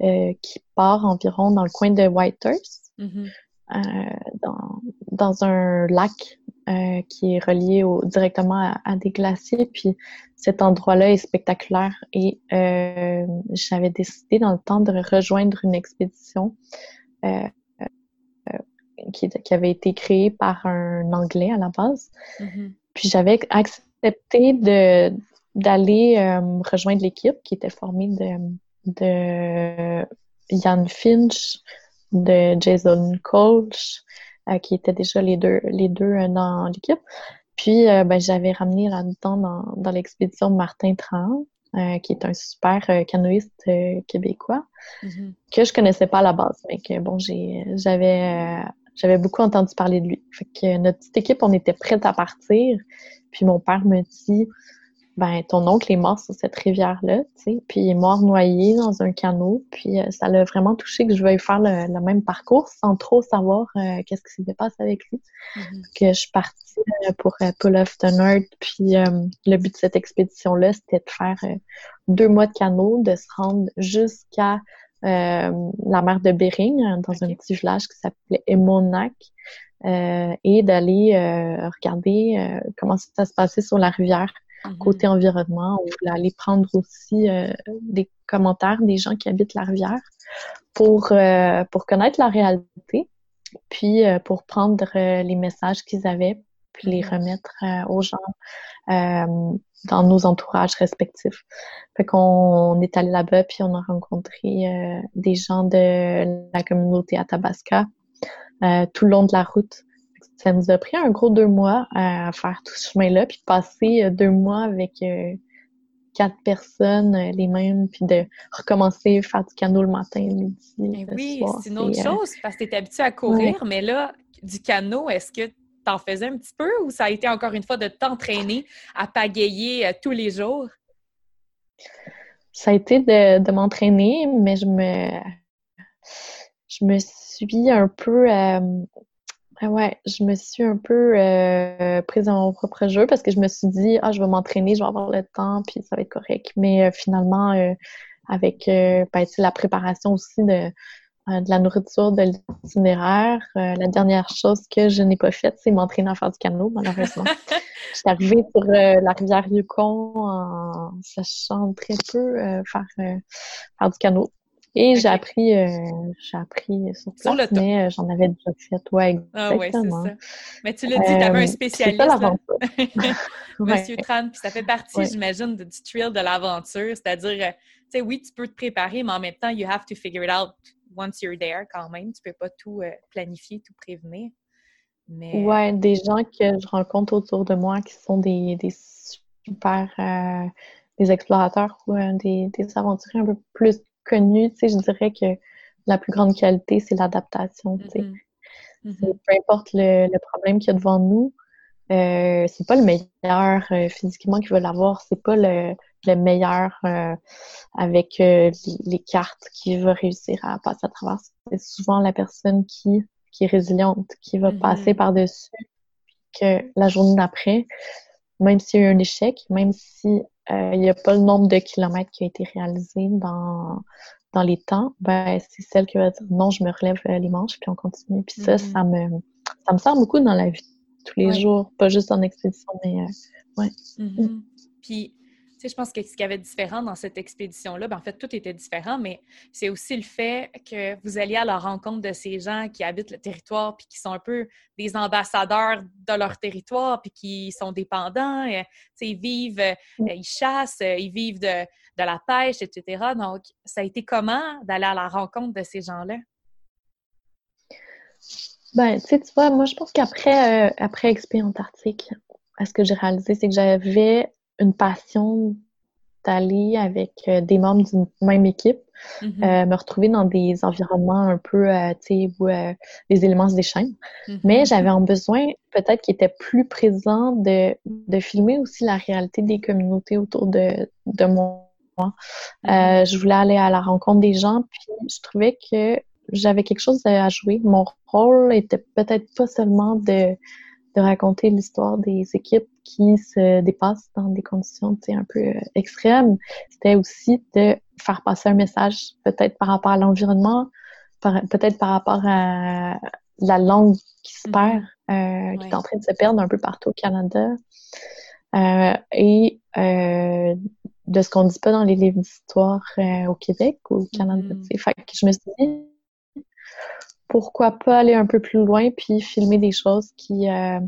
qui part environ dans le coin de Whitehurst, mm-hmm. dans, dans un lac euh, qui est relié au, directement à, des glaciers. Puis cet endroit-là est spectaculaire et euh, j'avais décidé dans le temps de rejoindre une expédition euh, euh qui, qui, avait été créée par un Anglais à la base. Mm-hmm. Puis j'avais accepté de, d'aller rejoindre l'équipe qui était formée de, de Ian Finch, de Jason Colch, qui étaient déjà les deux, les deux dans l'équipe. Puis, ben, j'avais ramené là-dedans dans, dans l'expédition Martin Tran, euh, qui est un super euh, canoïste euh, québécois, mm-hmm. que je connaissais pas à la base, mais que bon, j'avais j'avais beaucoup entendu parler de lui. Fait que notre petite équipe, on était prête à partir. Puis mon père me dit ben ton oncle est mort sur cette rivière-là, tu sais, puis il est mort noyé dans un canot, puis euh, ça l'a vraiment touché que je veuille faire le, même parcours sans trop savoir euh, qu'est-ce qui s'était passé avec lui. Que je suis partie euh, pour Pull of the North, puis le but de cette expédition-là, c'était de faire deux mois de canot, de se rendre jusqu'à la mer de Bering, dans un petit village qui s'appelait Emonac, et d'aller regarder comment ça se passait sur la rivière Mm-hmm. côté environnement. On voulait aller prendre aussi euh, des commentaires des gens qui habitent la rivière pour, euh, pour connaître la réalité, puis euh, pour prendre les messages qu'ils avaient, puis les mm-hmm. remettre aux gens dans nos entourages respectifs. Fait qu'on est allé là-bas, puis on a rencontré des gens de la communauté Athabasca tout le long de la route ça nous a pris un gros deux mois à faire tout ce chemin-là, puis passer euh, deux mois avec euh, quatre personnes, euh, les mêmes, puis de recommencer à faire du canot le matin, le midi. Eh oui, c'est une autre chose, parce que tu es habitué à courir, mais là, du canot, est-ce que tu en faisais un petit peu ou ça a été encore une fois de t'entraîner à pagayer tous les jours? Ça a été de, m'entraîner, mais je me je me suis un peu ouais, je me suis un peu euh, prise dans mon propre jeu parce que je me suis dit, ah, je vais m'entraîner, je vais avoir le temps, puis ça va être correct. Mais euh, finalement, euh, avec ben, la préparation aussi de, de la nourriture de l'itinéraire, la dernière chose que je n'ai pas faite, c'est m'entraîner à faire du canot, malheureusement. je suis arrivée sur la rivière Yukon en sachant très peu faire, faire du canot. Et j'ai appris, euh, j'ai appris sur place, mais euh, j'en avais déjà fait. Ouais, exactement. Ah ouais, c'est ça. Mais tu l'as dit, tu avais un euh, spécialiste. Monsieur Tran, puis ça fait partie, j'imagine, du thrill de l'aventure. C'est-à-dire, tu sais, oui, tu peux te préparer, mais en même temps, you have to figure it out once you're there quand même. Tu peux pas tout planifier, tout prévenir. Mais... Ouais, des gens que je rencontre autour de moi qui sont des, des super des explorateurs ou des, des aventuriers un peu plus connu, tu sais, je dirais que la plus grande qualité, c'est l'adaptation, tu sais. Mm-hmm. Mm-hmm. Peu importe le, problème qu'il y a devant nous, euh, c'est pas le meilleur euh, physiquement qui va l'avoir, c'est pas le, meilleur euh, avec euh, les cartes qui va réussir à passer à travers. C'est souvent la personne qui, qui est résiliente, qui va passer mm-hmm. par-dessus, que la journée d'après, même s'il y a eu un échec, même si il n'y a pas le nombre de kilomètres qui a été réalisé dans, dans les temps, ben, c'est celle qui va dire non, je me relève euh, les manches, puis on continue. Puis ça, mm-hmm. ça me, ça me sert beaucoup dans la vie tous les jours, pas juste en expédition, mais euh, ouais. Mm-hmm. Puis je pense que ce qu'il y avait différent dans cette expédition-là, ben, en fait, tout était différent, mais c'est aussi le fait que vous alliez à la rencontre de ces gens qui habitent le territoire, puis qui sont un peu des ambassadeurs de leur territoire, puis qui sont dépendants. Euh, ils vivent, euh, ils chassent, euh, ils vivent de, la pêche, etc. Donc, ça a été comment d'aller à la rencontre de ces gens-là? Ben, tu sais, tu vois, moi, je pense qu'après après Expé Antarctique, ce que j'ai réalisé, c'est que j'avais une passion d'aller avec euh, des membres d'une même équipe, mm-hmm. euh, me retrouver dans des environnements un peu, euh, tu sais, où les éléments se déchaînent. Mm-hmm. Mais j'avais un besoin peut-être qui était plus présent de, de filmer aussi la réalité des communautés autour de, de moi. Mm-hmm. je voulais aller à la rencontre des gens, puis je trouvais que j'avais quelque chose à jouer. Mon rôle était peut-être pas seulement de de raconter l'histoire des équipes qui se dépassent dans des conditions un peu euh, extrêmes. C'était aussi de faire passer un message, peut-être par rapport à l'environnement, peut-être par rapport à la langue qui se mm-hmm. perd, euh, qui est en train de se perdre un peu partout au Canada. Euh, et euh, de ce qu'on ne dit pas dans les livres d'histoire euh, au Québec ou au Canada. Mm Fait que je me suis dit, pourquoi pas aller un peu plus loin puis filmer des choses qui, euh,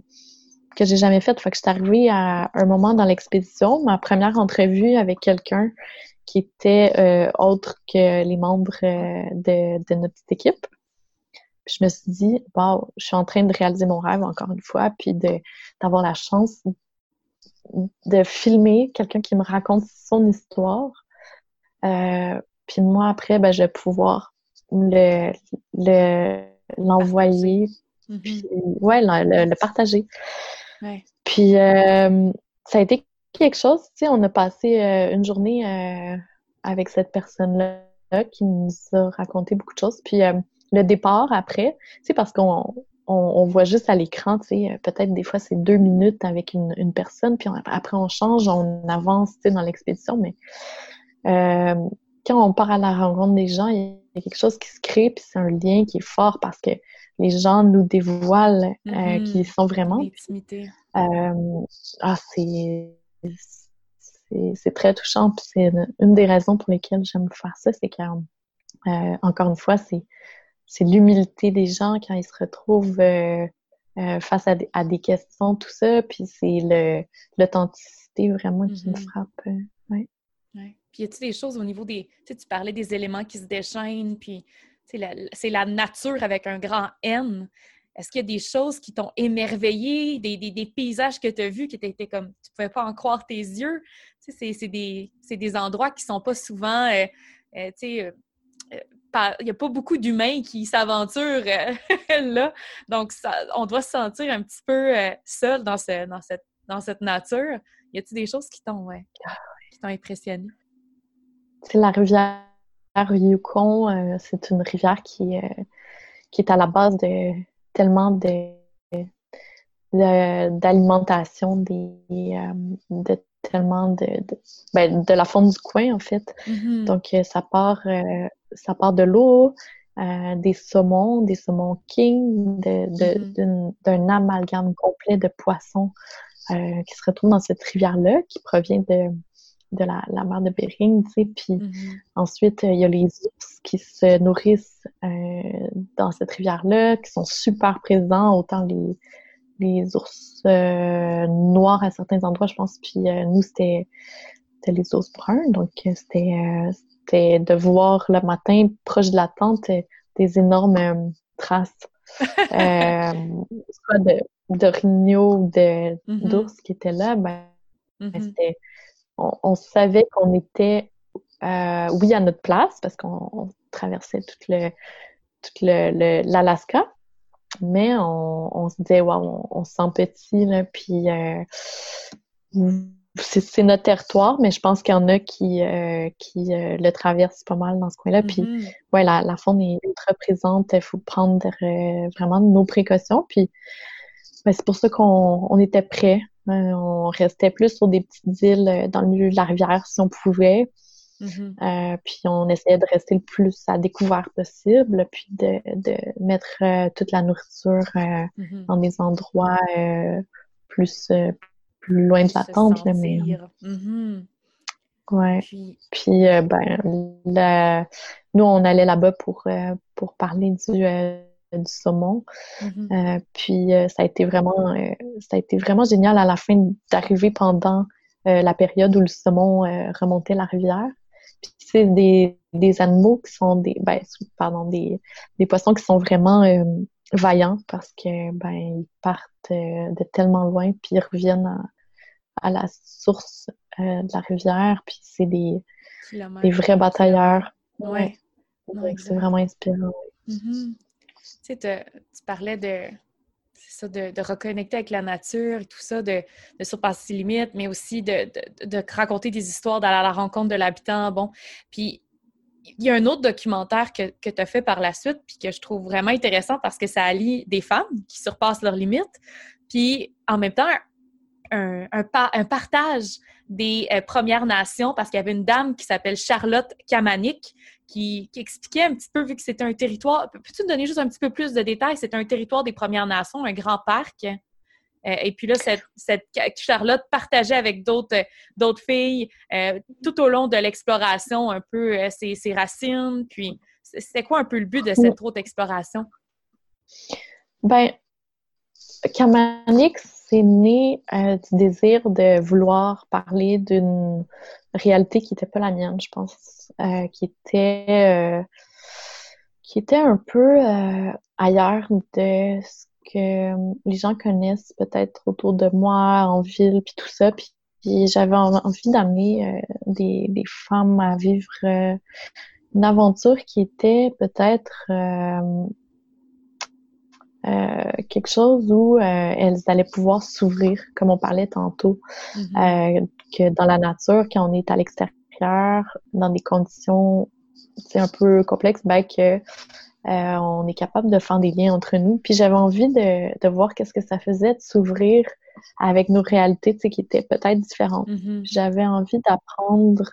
que j'ai jamais faite. Fait que j'étais arrivée à un moment dans l'expédition, ma première entrevue avec quelqu'un qui était euh, autre que les membres euh, de, notre petite équipe. je me suis dit, wow, je suis en train de réaliser mon rêve encore une fois, puis d'avoir la chance de filmer quelqu'un qui me raconte son histoire. Puis moi, après, ben, je vais pouvoir le l'envoyer, le, puis mm-hmm. ouais, le, le partager. Ouais. Puis euh, ça a été quelque chose, tu sais, on a passé euh, une journée euh, avec cette personne-là qui nous a raconté beaucoup de choses. Puis le départ après, c'est parce qu'on on, voit juste à l'écran, tu sais, peut-être des fois c'est deux minutes avec une, une personne, puis après on change, on avance, tu sais, dans l'expédition, mais quand on part à la rencontre des gens, il y a quelque chose qui se crée, puis c'est un lien qui est fort parce que les gens nous dévoilent euh, mm-hmm. qui sont vraiment. Euh, ah, c'est c'est très touchant. Puis c'est une, des raisons pour lesquelles j'aime faire ça, c'est que euh, encore une fois, c'est c'est l'humilité des gens quand ils se retrouvent face à des, à des, questions, tout ça. Puis c'est l'authenticité vraiment qui me mm-hmm. frappe. ouais. Y a-t-il des choses au niveau des. Tu parlais des éléments qui se déchaînent, puis c'est la, nature avec un grand N. Est-ce qu'il y a des choses qui t'ont émerveillé, des, paysages que tu as vus qui étaient comme tu pouvais pas en croire tes yeux? C'est des, endroits qui sont pas souvent. Euh, euh, tu euh, il n'y a pas beaucoup d'humains qui s'aventurent là. Donc, on doit se sentir un petit peu seul dans, cette, dans cette nature. Y a-t-il des choses qui t'ont impressionné? C'est la rivière Yukon, euh, c'est une rivière qui, euh, qui est à la base de tellement de, d'alimentation des euh, de tellement de, de, ben, de, la faune du coin en fait. Mm-hmm. Donc ça part ça part de l'eau, des saumons, des saumons king, mm-hmm. d'un amalgame complet de poissons qui se retrouvent dans cette rivière-là, qui provient de de la, la, mer de Bering, tu sais. Puis mm-hmm. ensuite, il y a les ours qui se nourrissent euh, dans cette rivière-là, qui sont super présents, autant les, les ours euh, noirs à certains endroits, je pense. Puis euh, nous, c'était les ours bruns. Donc, c'était de voir le matin, proche de la tente, des énormes traces. soit de, de ou mm-hmm. d'ours qui étaient là, ben, mm-hmm. c'était on, savait qu'on était, euh, oui, à notre place parce qu'on traversait tout le le l'Alaska, mais on, se disait, wow, on, se sent petit, là, puis euh, c'est notre territoire, mais je pense qu'il y en a qui, euh, qui le traversent pas mal dans ce coin-là. Puis, mm-hmm. ouais, la, la faune est ultra présente. Il faut prendre vraiment nos précautions. Puis, ben, c'est pour ça qu'on était prêts on restait plus sur des petites îles euh, dans le milieu de la rivière si on pouvait. Mm-hmm. Euh, puis on essayait de rester le plus à découvert possible, puis de, de mettre toute la nourriture mm-hmm. dans des endroits plus, plus loin de la tente. mais, mm-hmm. Ouais. Puis, puis ben, nous, on allait là-bas pour, pour parler du du saumon. Mm-hmm. Euh, puis euh, ça a été vraiment euh, ça a été vraiment génial à la fin d'arriver pendant la période où le saumon remontait la rivière. Puis c'est des, des animaux qui sont des ben, pardon des, des poissons qui sont vraiment vaillants parce que ben ils partent de tellement loin puis ils reviennent à, la source de la rivière puis c'est des, des vrais batailleurs. Ouais. c'est vraiment inspirant. Mm-hmm. Sais, tu parlais de, ça, de, reconnecter avec la nature et tout ça, de, surpasser ses limites, mais aussi de, raconter des histoires, d'aller à la rencontre de l'habitant. Bon, puis il y a un autre documentaire que, que tu as fait par la suite, puis que je trouve vraiment intéressant parce que ça allie des femmes qui surpassent leurs limites, puis en même temps, un partage des euh, Premières Nations, parce qu'il y avait une dame qui s'appelle Charlotte Kamanik, qui, expliquait un petit peu, vu que c'était un territoire, peux-tu me donner juste un petit peu plus de détails? C'est un territoire des Premières Nations, un grand parc. Euh, et puis là, cette, Charlotte partageait avec d'autres d'autres filles euh, tout au long de l'exploration un peu euh, ses, racines. Puis, c'était quoi un peu le but de cette autre exploration? Ben, Kamanix, c'est né euh, du désir de vouloir parler d'une réalité qui n'était pas la mienne, je pense, euh, qui était qui était un peu ailleurs de ce que les gens connaissent peut-être autour de moi en ville puis tout ça. Puis, j'avais envie d'amener des, des, femmes à vivre une aventure qui était peut-être euh, quelque chose où euh, elles allaient pouvoir s'ouvrir, comme on parlait tantôt, mm-hmm. euh, que dans la nature, quand on est à l'extérieur, dans des conditions c'est un peu complexes, ben que on est capable de faire des liens entre nous. Puis j'avais envie de, de voir qu'est-ce que ça faisait de s'ouvrir avec nos réalités, qui étaient peut-être différentes. Mm-hmm. J'avais envie d'apprendre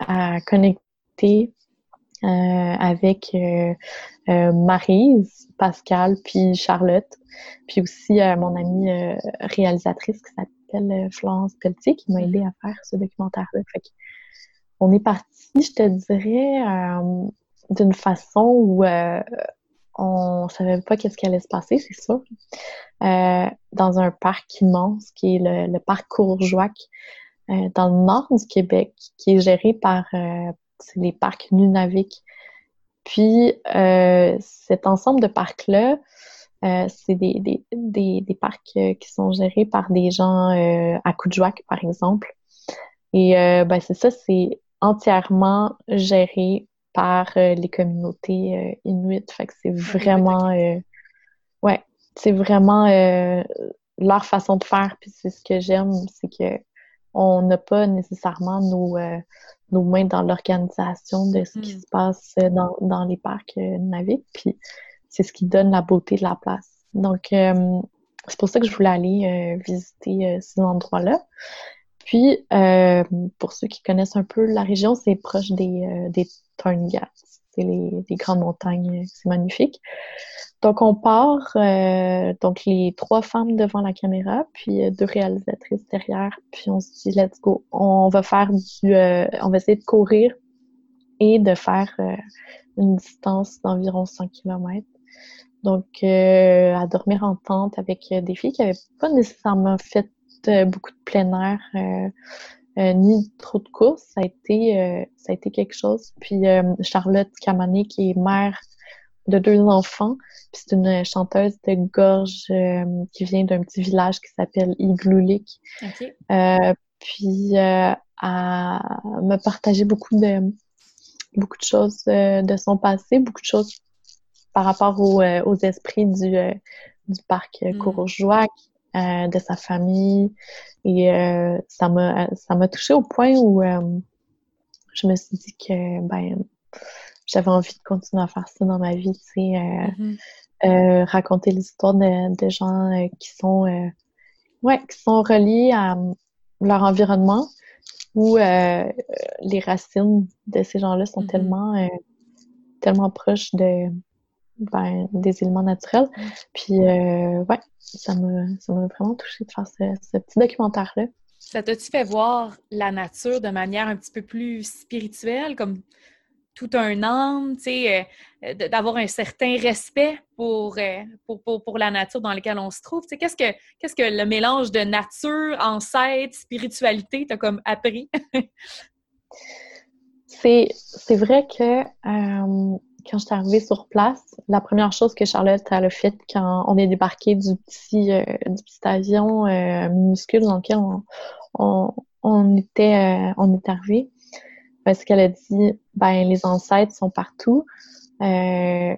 à connecter euh, avec euh, euh, Marise, Pascal, puis Charlotte, puis aussi mon amie réalisatrice qui s'appelle Florence Pelletier qui m'a aidé à faire ce documentaire-là. On est parti, je te dirais, d'une façon où on savait pas qu'est-ce qui allait se passer, c'est sûr. dans un parc immense qui est le, parc Courgeois, dans le nord du Québec, qui est géré par c'est les parcs Nunavik. Puis, euh, cet ensemble de parcs-là, euh, c'est des, des, des, parcs euh, qui sont gérés par des gens à Coudjouac, par exemple. Et ben, c'est ça, c'est entièrement géré par les communautés inuites. Fait que c'est vraiment... ouais, c'est vraiment leur façon de faire. Puis c'est ce que j'aime, c'est que on n'a pas nécessairement nos, nos mains dans l'organisation de ce qui hmm. se passe dans, dans les parcs euh, naviques. Puis c'est ce qui donne la beauté de la place. Donc, euh, c'est pour ça que je voulais aller euh, visiter ces endroits-là. Puis, pour ceux qui connaissent un peu la région, c'est proche des, des C'est les, grandes montagnes, c'est magnifique. Donc, on part, euh, donc les trois femmes devant la caméra, puis euh, deux réalisatrices derrière, puis on se dit, let's go. On va faire du, euh, on va essayer de courir et de faire une distance d'environ 100 km. Donc, à dormir en tente avec des filles qui n'avaient pas nécessairement fait beaucoup de plein air, ni trop de courses. Ça a été, ça a été quelque chose. Puis Charlotte Camané, qui est mère de deux enfants. Puis c'est une chanteuse de gorge euh, qui vient d'un petit village qui s'appelle Igloulik. Euh, puis euh, à me partager beaucoup de beaucoup de choses de son passé, beaucoup de choses par rapport aux, esprits du, du parc mm. de sa famille. Et ça m'a ça m'a touché au point où je me suis dit que ben j'avais envie de continuer à faire ça dans ma vie, tu sais, euh, mm-hmm. euh, raconter l'histoire de, de, gens euh, qui sont, ouais, qui sont reliés à leur environnement où les racines de ces gens-là sont mm-hmm. tellement, tellement proches de, ben, des éléments naturels. Puis, ouais, ça m'a, ça m'a vraiment touché de faire ce, ce petit documentaire-là. Ça t'a-tu fait voir la nature de manière un petit peu plus spirituelle, comme tout un âme, tu sais, euh, d'avoir un certain respect pour, euh, pour, pour, pour, la nature dans laquelle on se trouve? Tu sais, qu'est-ce que, qu'est-ce que le mélange de nature, ancêtre, spiritualité t'a comme appris? c'est, c'est vrai que euh, quand je suis arrivée sur place, la première chose que Charlotte a fait quand on est débarqué du petit, du petit avion minuscule dans lequel on, on, on était, on est arrivé, parce qu'elle a dit ben les ancêtres sont partout, euh,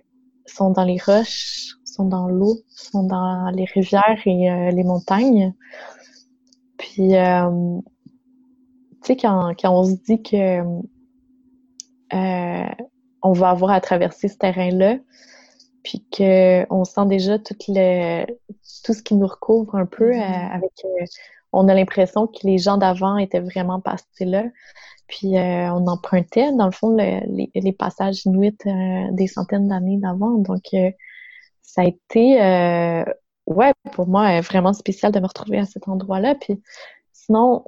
sont dans les roches, sont dans l'eau, sont dans les rivières et euh, les montagnes. Puis euh, tu sais quand, quand on se dit que euh, on va avoir à traverser ce terrain-là, puis que on sent déjà tout le tout ce qui nous recouvre un peu mm-hmm. avec on a l'impression que les gens d'avant étaient vraiment passés là. Puis euh, on empruntait, dans le fond, les, passages inuits euh, des centaines d'années d'avant. Donc, euh, ça a été, ouais, pour moi, vraiment spécial de me retrouver à cet endroit-là. Puis sinon,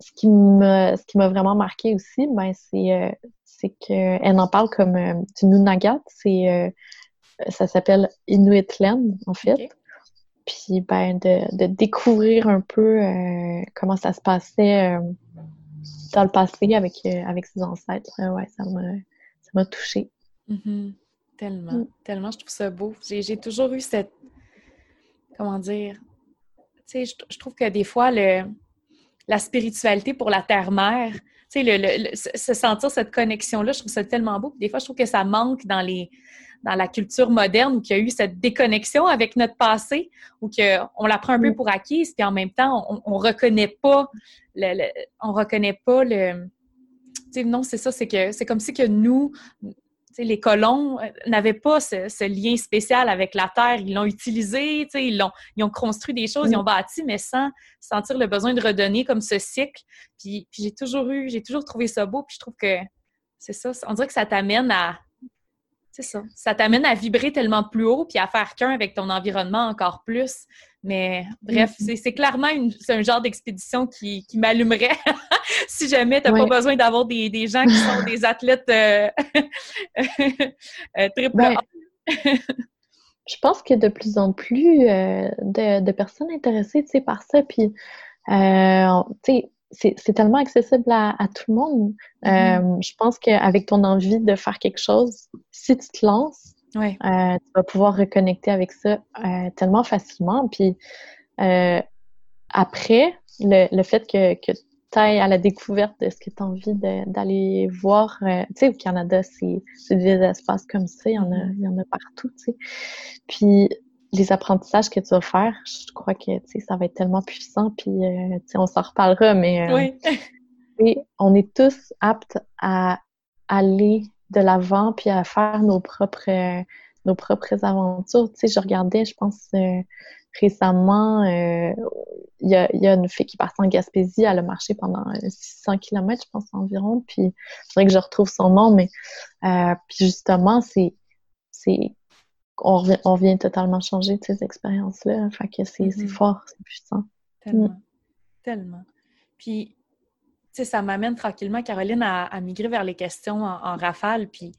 ce qui me, ce qui m'a vraiment marqué aussi, ben, c'est, c'est qu'elle en parle comme du Nunagat. C'est, ça s'appelle Inuitland, en fait. puis ben, de, découvrir un peu comment ça se passait dans le passé avec, avec ses ancêtres. ouais, ça m'a touchée. Mm-hmm. Tellement, mm. tellement, je trouve ça beau. J'ai toujours eu cette. Comment dire? Tu sais, je, trouve que des fois, le, la spiritualité pour la terre-mère, tu sais, le, se sentir cette connexion-là, je trouve ça tellement beau. Des fois, je trouve que ça manque dans les dans la culture moderne où il y a eu cette déconnexion avec notre passé, ou qu'on la prend un peu pour acquise, puis en même temps, on, on reconnaît pas le, on reconnaît pas le. Tu sais, non, c'est ça, c'est que c'est comme si que nous, les colons euh, n'avaient pas ce, lien spécial avec la terre. Ils l'ont utilisé, ils, ont, ils ont construit des choses, ils ont bâti, mais sans sentir le besoin de redonner comme ce cycle. Puis, j'ai toujours eu, j'ai toujours trouvé ça beau, puis je trouve que c'est ça. On dirait que ça t'amène à. C'est ça. Ça t'amène à vibrer tellement plus haut, puis à faire qu'un avec ton environnement encore plus. Mais bref, mm-hmm. c'est clairement un genre d'expédition qui, m'allumerait si jamais tu n'as pas besoin d'avoir des, gens qui sont des athlètes euh, euh, triple ben, Je pense qu'il y a de plus en plus euh, de, personnes intéressées par ça. Puis, c'est tellement accessible à, tout le monde. Mm-hmm. je pense qu'avec ton envie de faire quelque chose, si tu te lances, Euh, tu vas pouvoir reconnecter avec ça euh, tellement facilement. Puis euh, après, le, le, fait que, que tu ailles à la découverte de ce que tu as envie d'aller voir, tu sais, au Canada, c'est des espaces comme ça, il y en a, il y en a partout, tu sais. Puis les apprentissages que tu vas faire, je crois que ça va être tellement puissant, puis on s'en reparlera, mais oui. on est tous aptes à aller de l'avant puis à faire nos propres nos propres aventures. Tu sais, je regardais, je pense euh, récemment, euh, il y, a, y, a, une fille qui part en Gaspésie, elle a marché pendant 600 km, je pense environ, puis il faudrait que je retrouve son nom, mais euh, puis justement, c'est c'est on, on vient totalement changer de ces expériences-là. Enfin que c'est mm-hmm. fort, c'est puissant. Tellement. Mm. Tellement. Puis ça m'amène tranquillement, Caroline, à, migrer vers les questions en, rafale. Puis,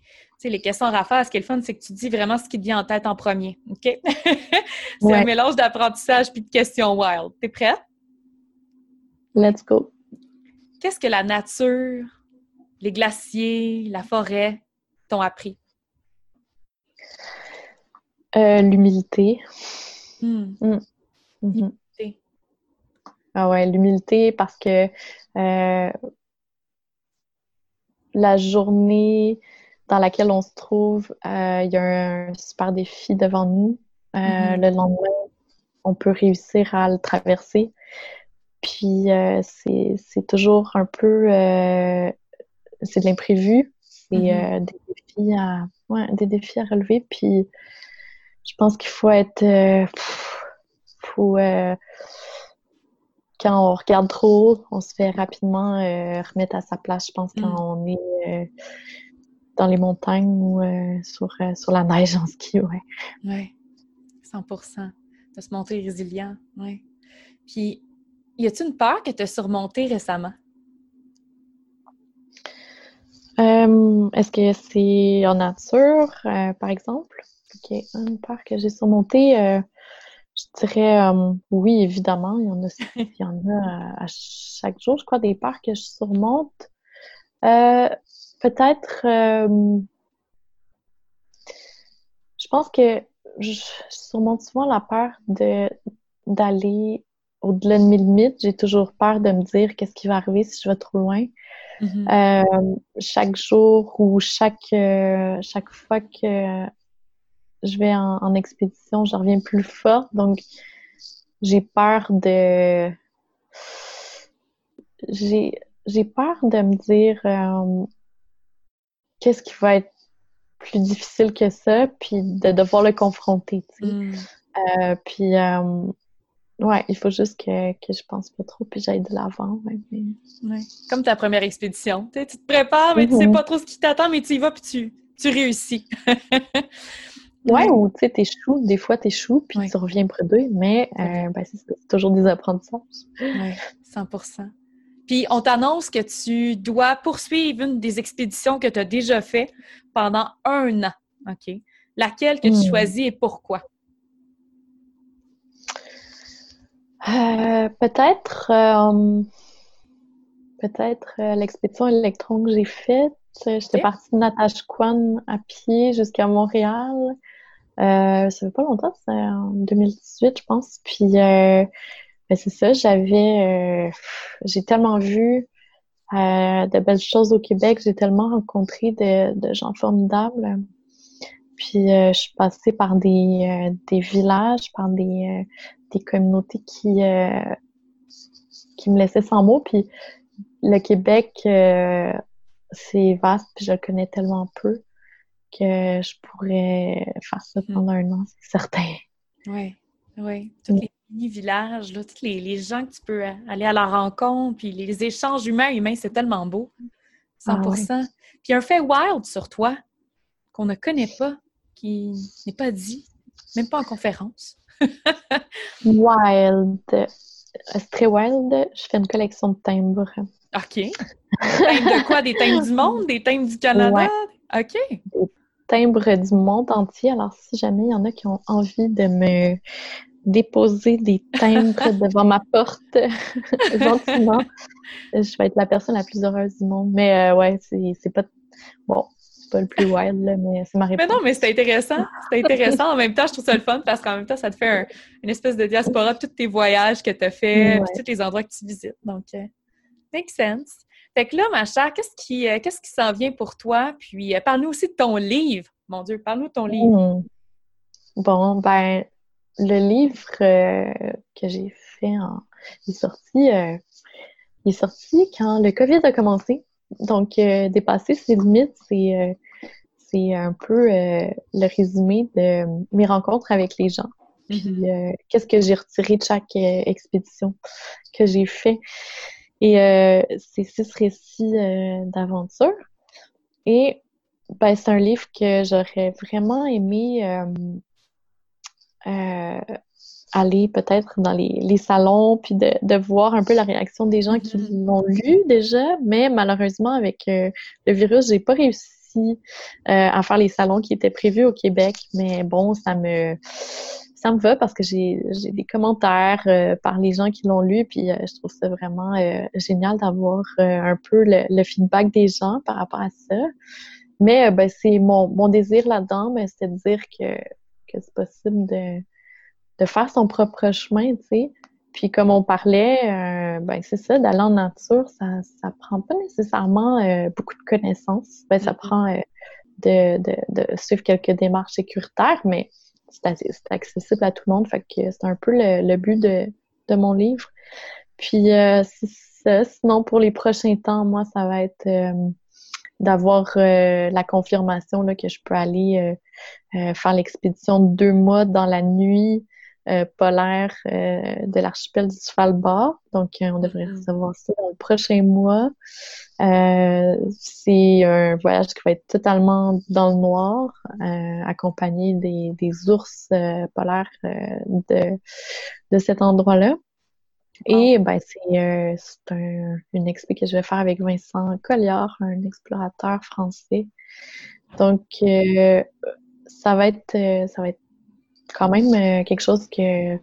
les questions en rafale, ce qui est le fun, c'est que tu dis vraiment ce qui te vient en tête en premier. OK? c'est un mélange d'apprentissage puis de questions wild. T'es prête? Let's go. Qu'est-ce que la nature, les glaciers, la forêt t'ont appris? Euh, l'humilité. Hmm. Hmm. Ah ouais, l'humilité parce que euh, la journée dans laquelle on se trouve, euh, il y a un super défi devant nous. Euh, mm-hmm. Le lendemain, on peut réussir à le traverser. Puis c'est toujours un peu c'est de l'imprévu, c'est mm-hmm. des défis à des défis à relever. Puis je pense qu'il faut être faut quand on regarde trop haut, on se fait rapidement euh, remettre à sa place, je pense, quand mm. on est euh, dans les montagnes ou euh, sur, sur la neige en ski, ouais. Oui, 100% De se montrer résilient, oui. Puis, y a-t-il une peur que tu as surmontée récemment? Est-ce que c'est en nature, par exemple? OK, une peur que j'ai surmontée je dirais euh, oui, évidemment. Il y en a, il y en a à, chaque jour, je crois, des peurs que je surmonte. Euh, peut-être euh, je pense que je surmonte souvent la peur de d'aller au-delà de mes limites. J'ai toujours peur de me dire qu'est-ce qui va arriver si je vais trop loin. Mm-hmm. chaque jour ou chaque chaque fois que je vais en, expédition, je reviens plus forte. Donc, j'ai peur de. J'ai peur de me dire euh, qu'est-ce qui va être plus difficile que ça, puis de devoir le confronter. Mm. Euh, puis, euh, ouais, il faut juste que, que je pense pas trop, puis j'aille de l'avant. Ouais, Comme ta première expédition. tu te prépares, mais tu sais mm-hmm. pas trop ce qui t'attend, mais tu y vas, puis tu, tu réussis. Ouais, ou tu sais, t'échoues, des fois t'échoues, puis tu reviens près d'eux, mais euh, ben, c'est toujours des apprentissages. Oui, 100 Puis on t'annonce que tu dois poursuivre une des expéditions que tu as déjà fait pendant un an. OK? Laquelle que tu hmm. choisis et pourquoi? peut-être peut-être l'expédition électron que j'ai faite. J'étais partie de Natashquan à pied jusqu'à Montréal. Euh, ça fait pas longtemps, c'est en 2018, je pense. Puis, euh, ben c'est ça, j'avais... Euh, j'ai tellement vu euh, de belles choses au Québec. J'ai tellement rencontré de, de, gens formidables. Puis, je suis passée par des, des villages, par des, des communautés qui, qui me laissaient sans mots. Puis, le Québec, c'est vaste, puis je le connais tellement peu que je pourrais faire ça mm. pendant un an, c'est certain. Oui, oui. Tous les mini-villages, tous les, les, gens que tu peux aller à la rencontre, puis les échanges humains, humains, c'est tellement beau. 100 ah Puis un fait wild sur toi qu'on ne connaît pas, qui n'est pas dit, même pas en conférence. wild. C'est très wild. Je fais une collection de timbres. OK. Des de quoi? Des timbres du monde? Des timbres du Canada? OK timbres du monde entier. Alors, si jamais il y en a qui ont envie de me déposer des timbres devant ma porte gentiment, je vais être la personne la plus heureuse du monde. Mais euh, ouais, c'est pas bon, c'est pas le plus wild là, mais c'est ma réponse. Mais non, mais c'est intéressant. C'est intéressant. En même temps, je trouve ça le fun parce qu'en même temps, ça te fait une espèce de diaspora de tous tes voyages que tu as fait, tous les endroits que tu visites. Donc, euh, make sense. Fait que là, ma chère, qu'est-ce qui euh, qu'est-ce qui s'en vient pour toi? Puis euh, parle-nous aussi de ton livre. Mon Dieu, parle-nous de ton livre. Hmm. Bon, ben, le livre euh, que j'ai fait en. Il est sorti. il est sorti quand le COVID a commencé. Donc, dépasser ses limites, c'est c'est un peu le résumé de mes rencontres avec les gens. Puis, mm-hmm. qu'est-ce que j'ai retiré de chaque expédition que j'ai fait. Et euh, c'est six récits euh, d'aventure. Et ben, c'est un livre que j'aurais vraiment aimé euh, aller peut-être dans les, les, salons, puis de, de, voir un peu la réaction des gens qui mm-hmm. l'ont lu déjà. Mais malheureusement, avec le virus, j'ai pas réussi à faire les salons qui étaient prévus au Québec. Mais bon, ça me ça me va parce que j'ai des commentaires euh, par les gens qui l'ont lu, puis euh, je trouve ça vraiment euh, génial d'avoir un peu le, feedback des gens par rapport à ça. Mais ben, c'est mon, mon désir là-dedans, ben, c'est de dire que, que c'est possible de, de faire son propre chemin, tu sais. Puis comme on parlait, ben c'est ça, d'aller en nature, ça ça prend pas nécessairement beaucoup de connaissances. Ben ça mm-hmm. prend de, de, de suivre quelques démarches sécuritaires, mais c'est accessible à tout le monde. C'est un peu le, but de, mon livre. Puis euh, Sinon, pour les prochains temps, moi, ça va être euh, d'avoir euh, la confirmation là, que je peux aller faire l'expédition de deux mois dans la nuit euh, polaire euh, de l'archipel du Svalbard. Donc, euh, on devrait mm. recevoir ça dans le prochain mois. c'est un voyage qui va être totalement dans le noir, accompagné des, des ours polaires de, de cet endroit-là. Et ben c'est un, une expo que je vais faire avec Vincent Colliard, un explorateur français. Donc ça va être ça va être quand même euh, quelque chose que,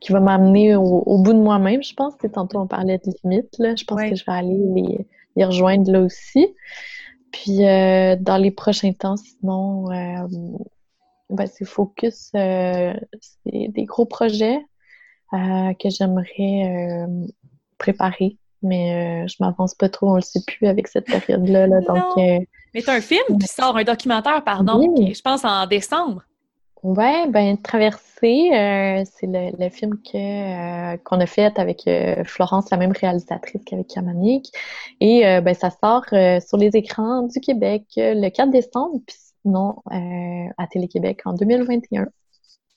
qui va m'amener au, bout de moi-même, je pense. Tantôt, on parlait de limites. Là. Je pense que je vais aller les, rejoindre là aussi. Puis, euh, dans les prochains temps, sinon, euh, ben, c'est focus, c'est des gros projets que j'aimerais préparer. Mais je m'avance pas trop, on le sait plus avec cette période-là. Là, donc, mais tu as un film qui sort, un documentaire, pardon, je pense en décembre. Ouais, ben Traversée, euh, c'est le, film que euh, qu'on a fait avec euh, Florence, la même réalisatrice qu'avec Yamanik. Et ben ça sort sur les écrans du Québec le 4 décembre, puis sinon à Télé-Québec en 2021.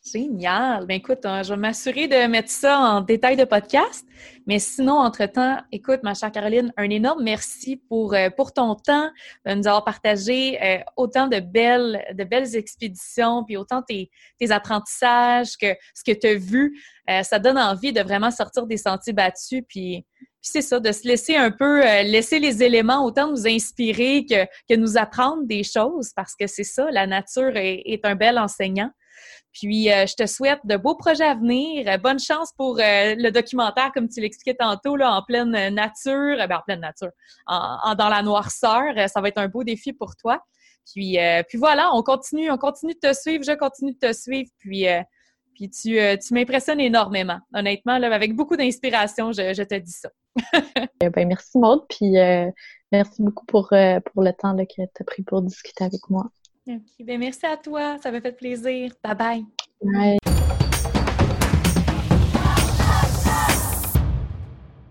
Génial! Ben écoute, hein, je vais m'assurer de mettre ça en détail de podcast. Mais sinon, entre-temps, écoute, ma chère Caroline, un énorme merci pour, euh, pour ton temps, de nous avoir partagé euh, autant de belles, de belles expéditions, puis autant tes, tes apprentissages que ce que tu as vu. Euh, ça donne envie de vraiment sortir des sentiers battus, puis, c'est ça, de se laisser un peu, laisser les éléments autant nous inspirer que, que nous apprendre des choses, parce que c'est ça, la nature est, est un bel enseignant. Puis, je te souhaite de beaux projets à venir. bonne chance pour le documentaire, comme tu l'expliquais tantôt, là, en pleine nature, ben, en pleine nature, en, dans la noirceur. Ça va être un beau défi pour toi. Puis, puis voilà, on continue, on continue de te suivre, je continue de te suivre. Puis, puis tu, tu m'impressionnes énormément. Honnêtement, là, avec beaucoup d'inspiration, je, te dis ça. Eh ben, merci Maud, puis merci beaucoup pour, pour le temps que tu as pris pour discuter avec moi. OK. Ben, merci à toi. Ça m'a fait plaisir. Bye bye. Bye.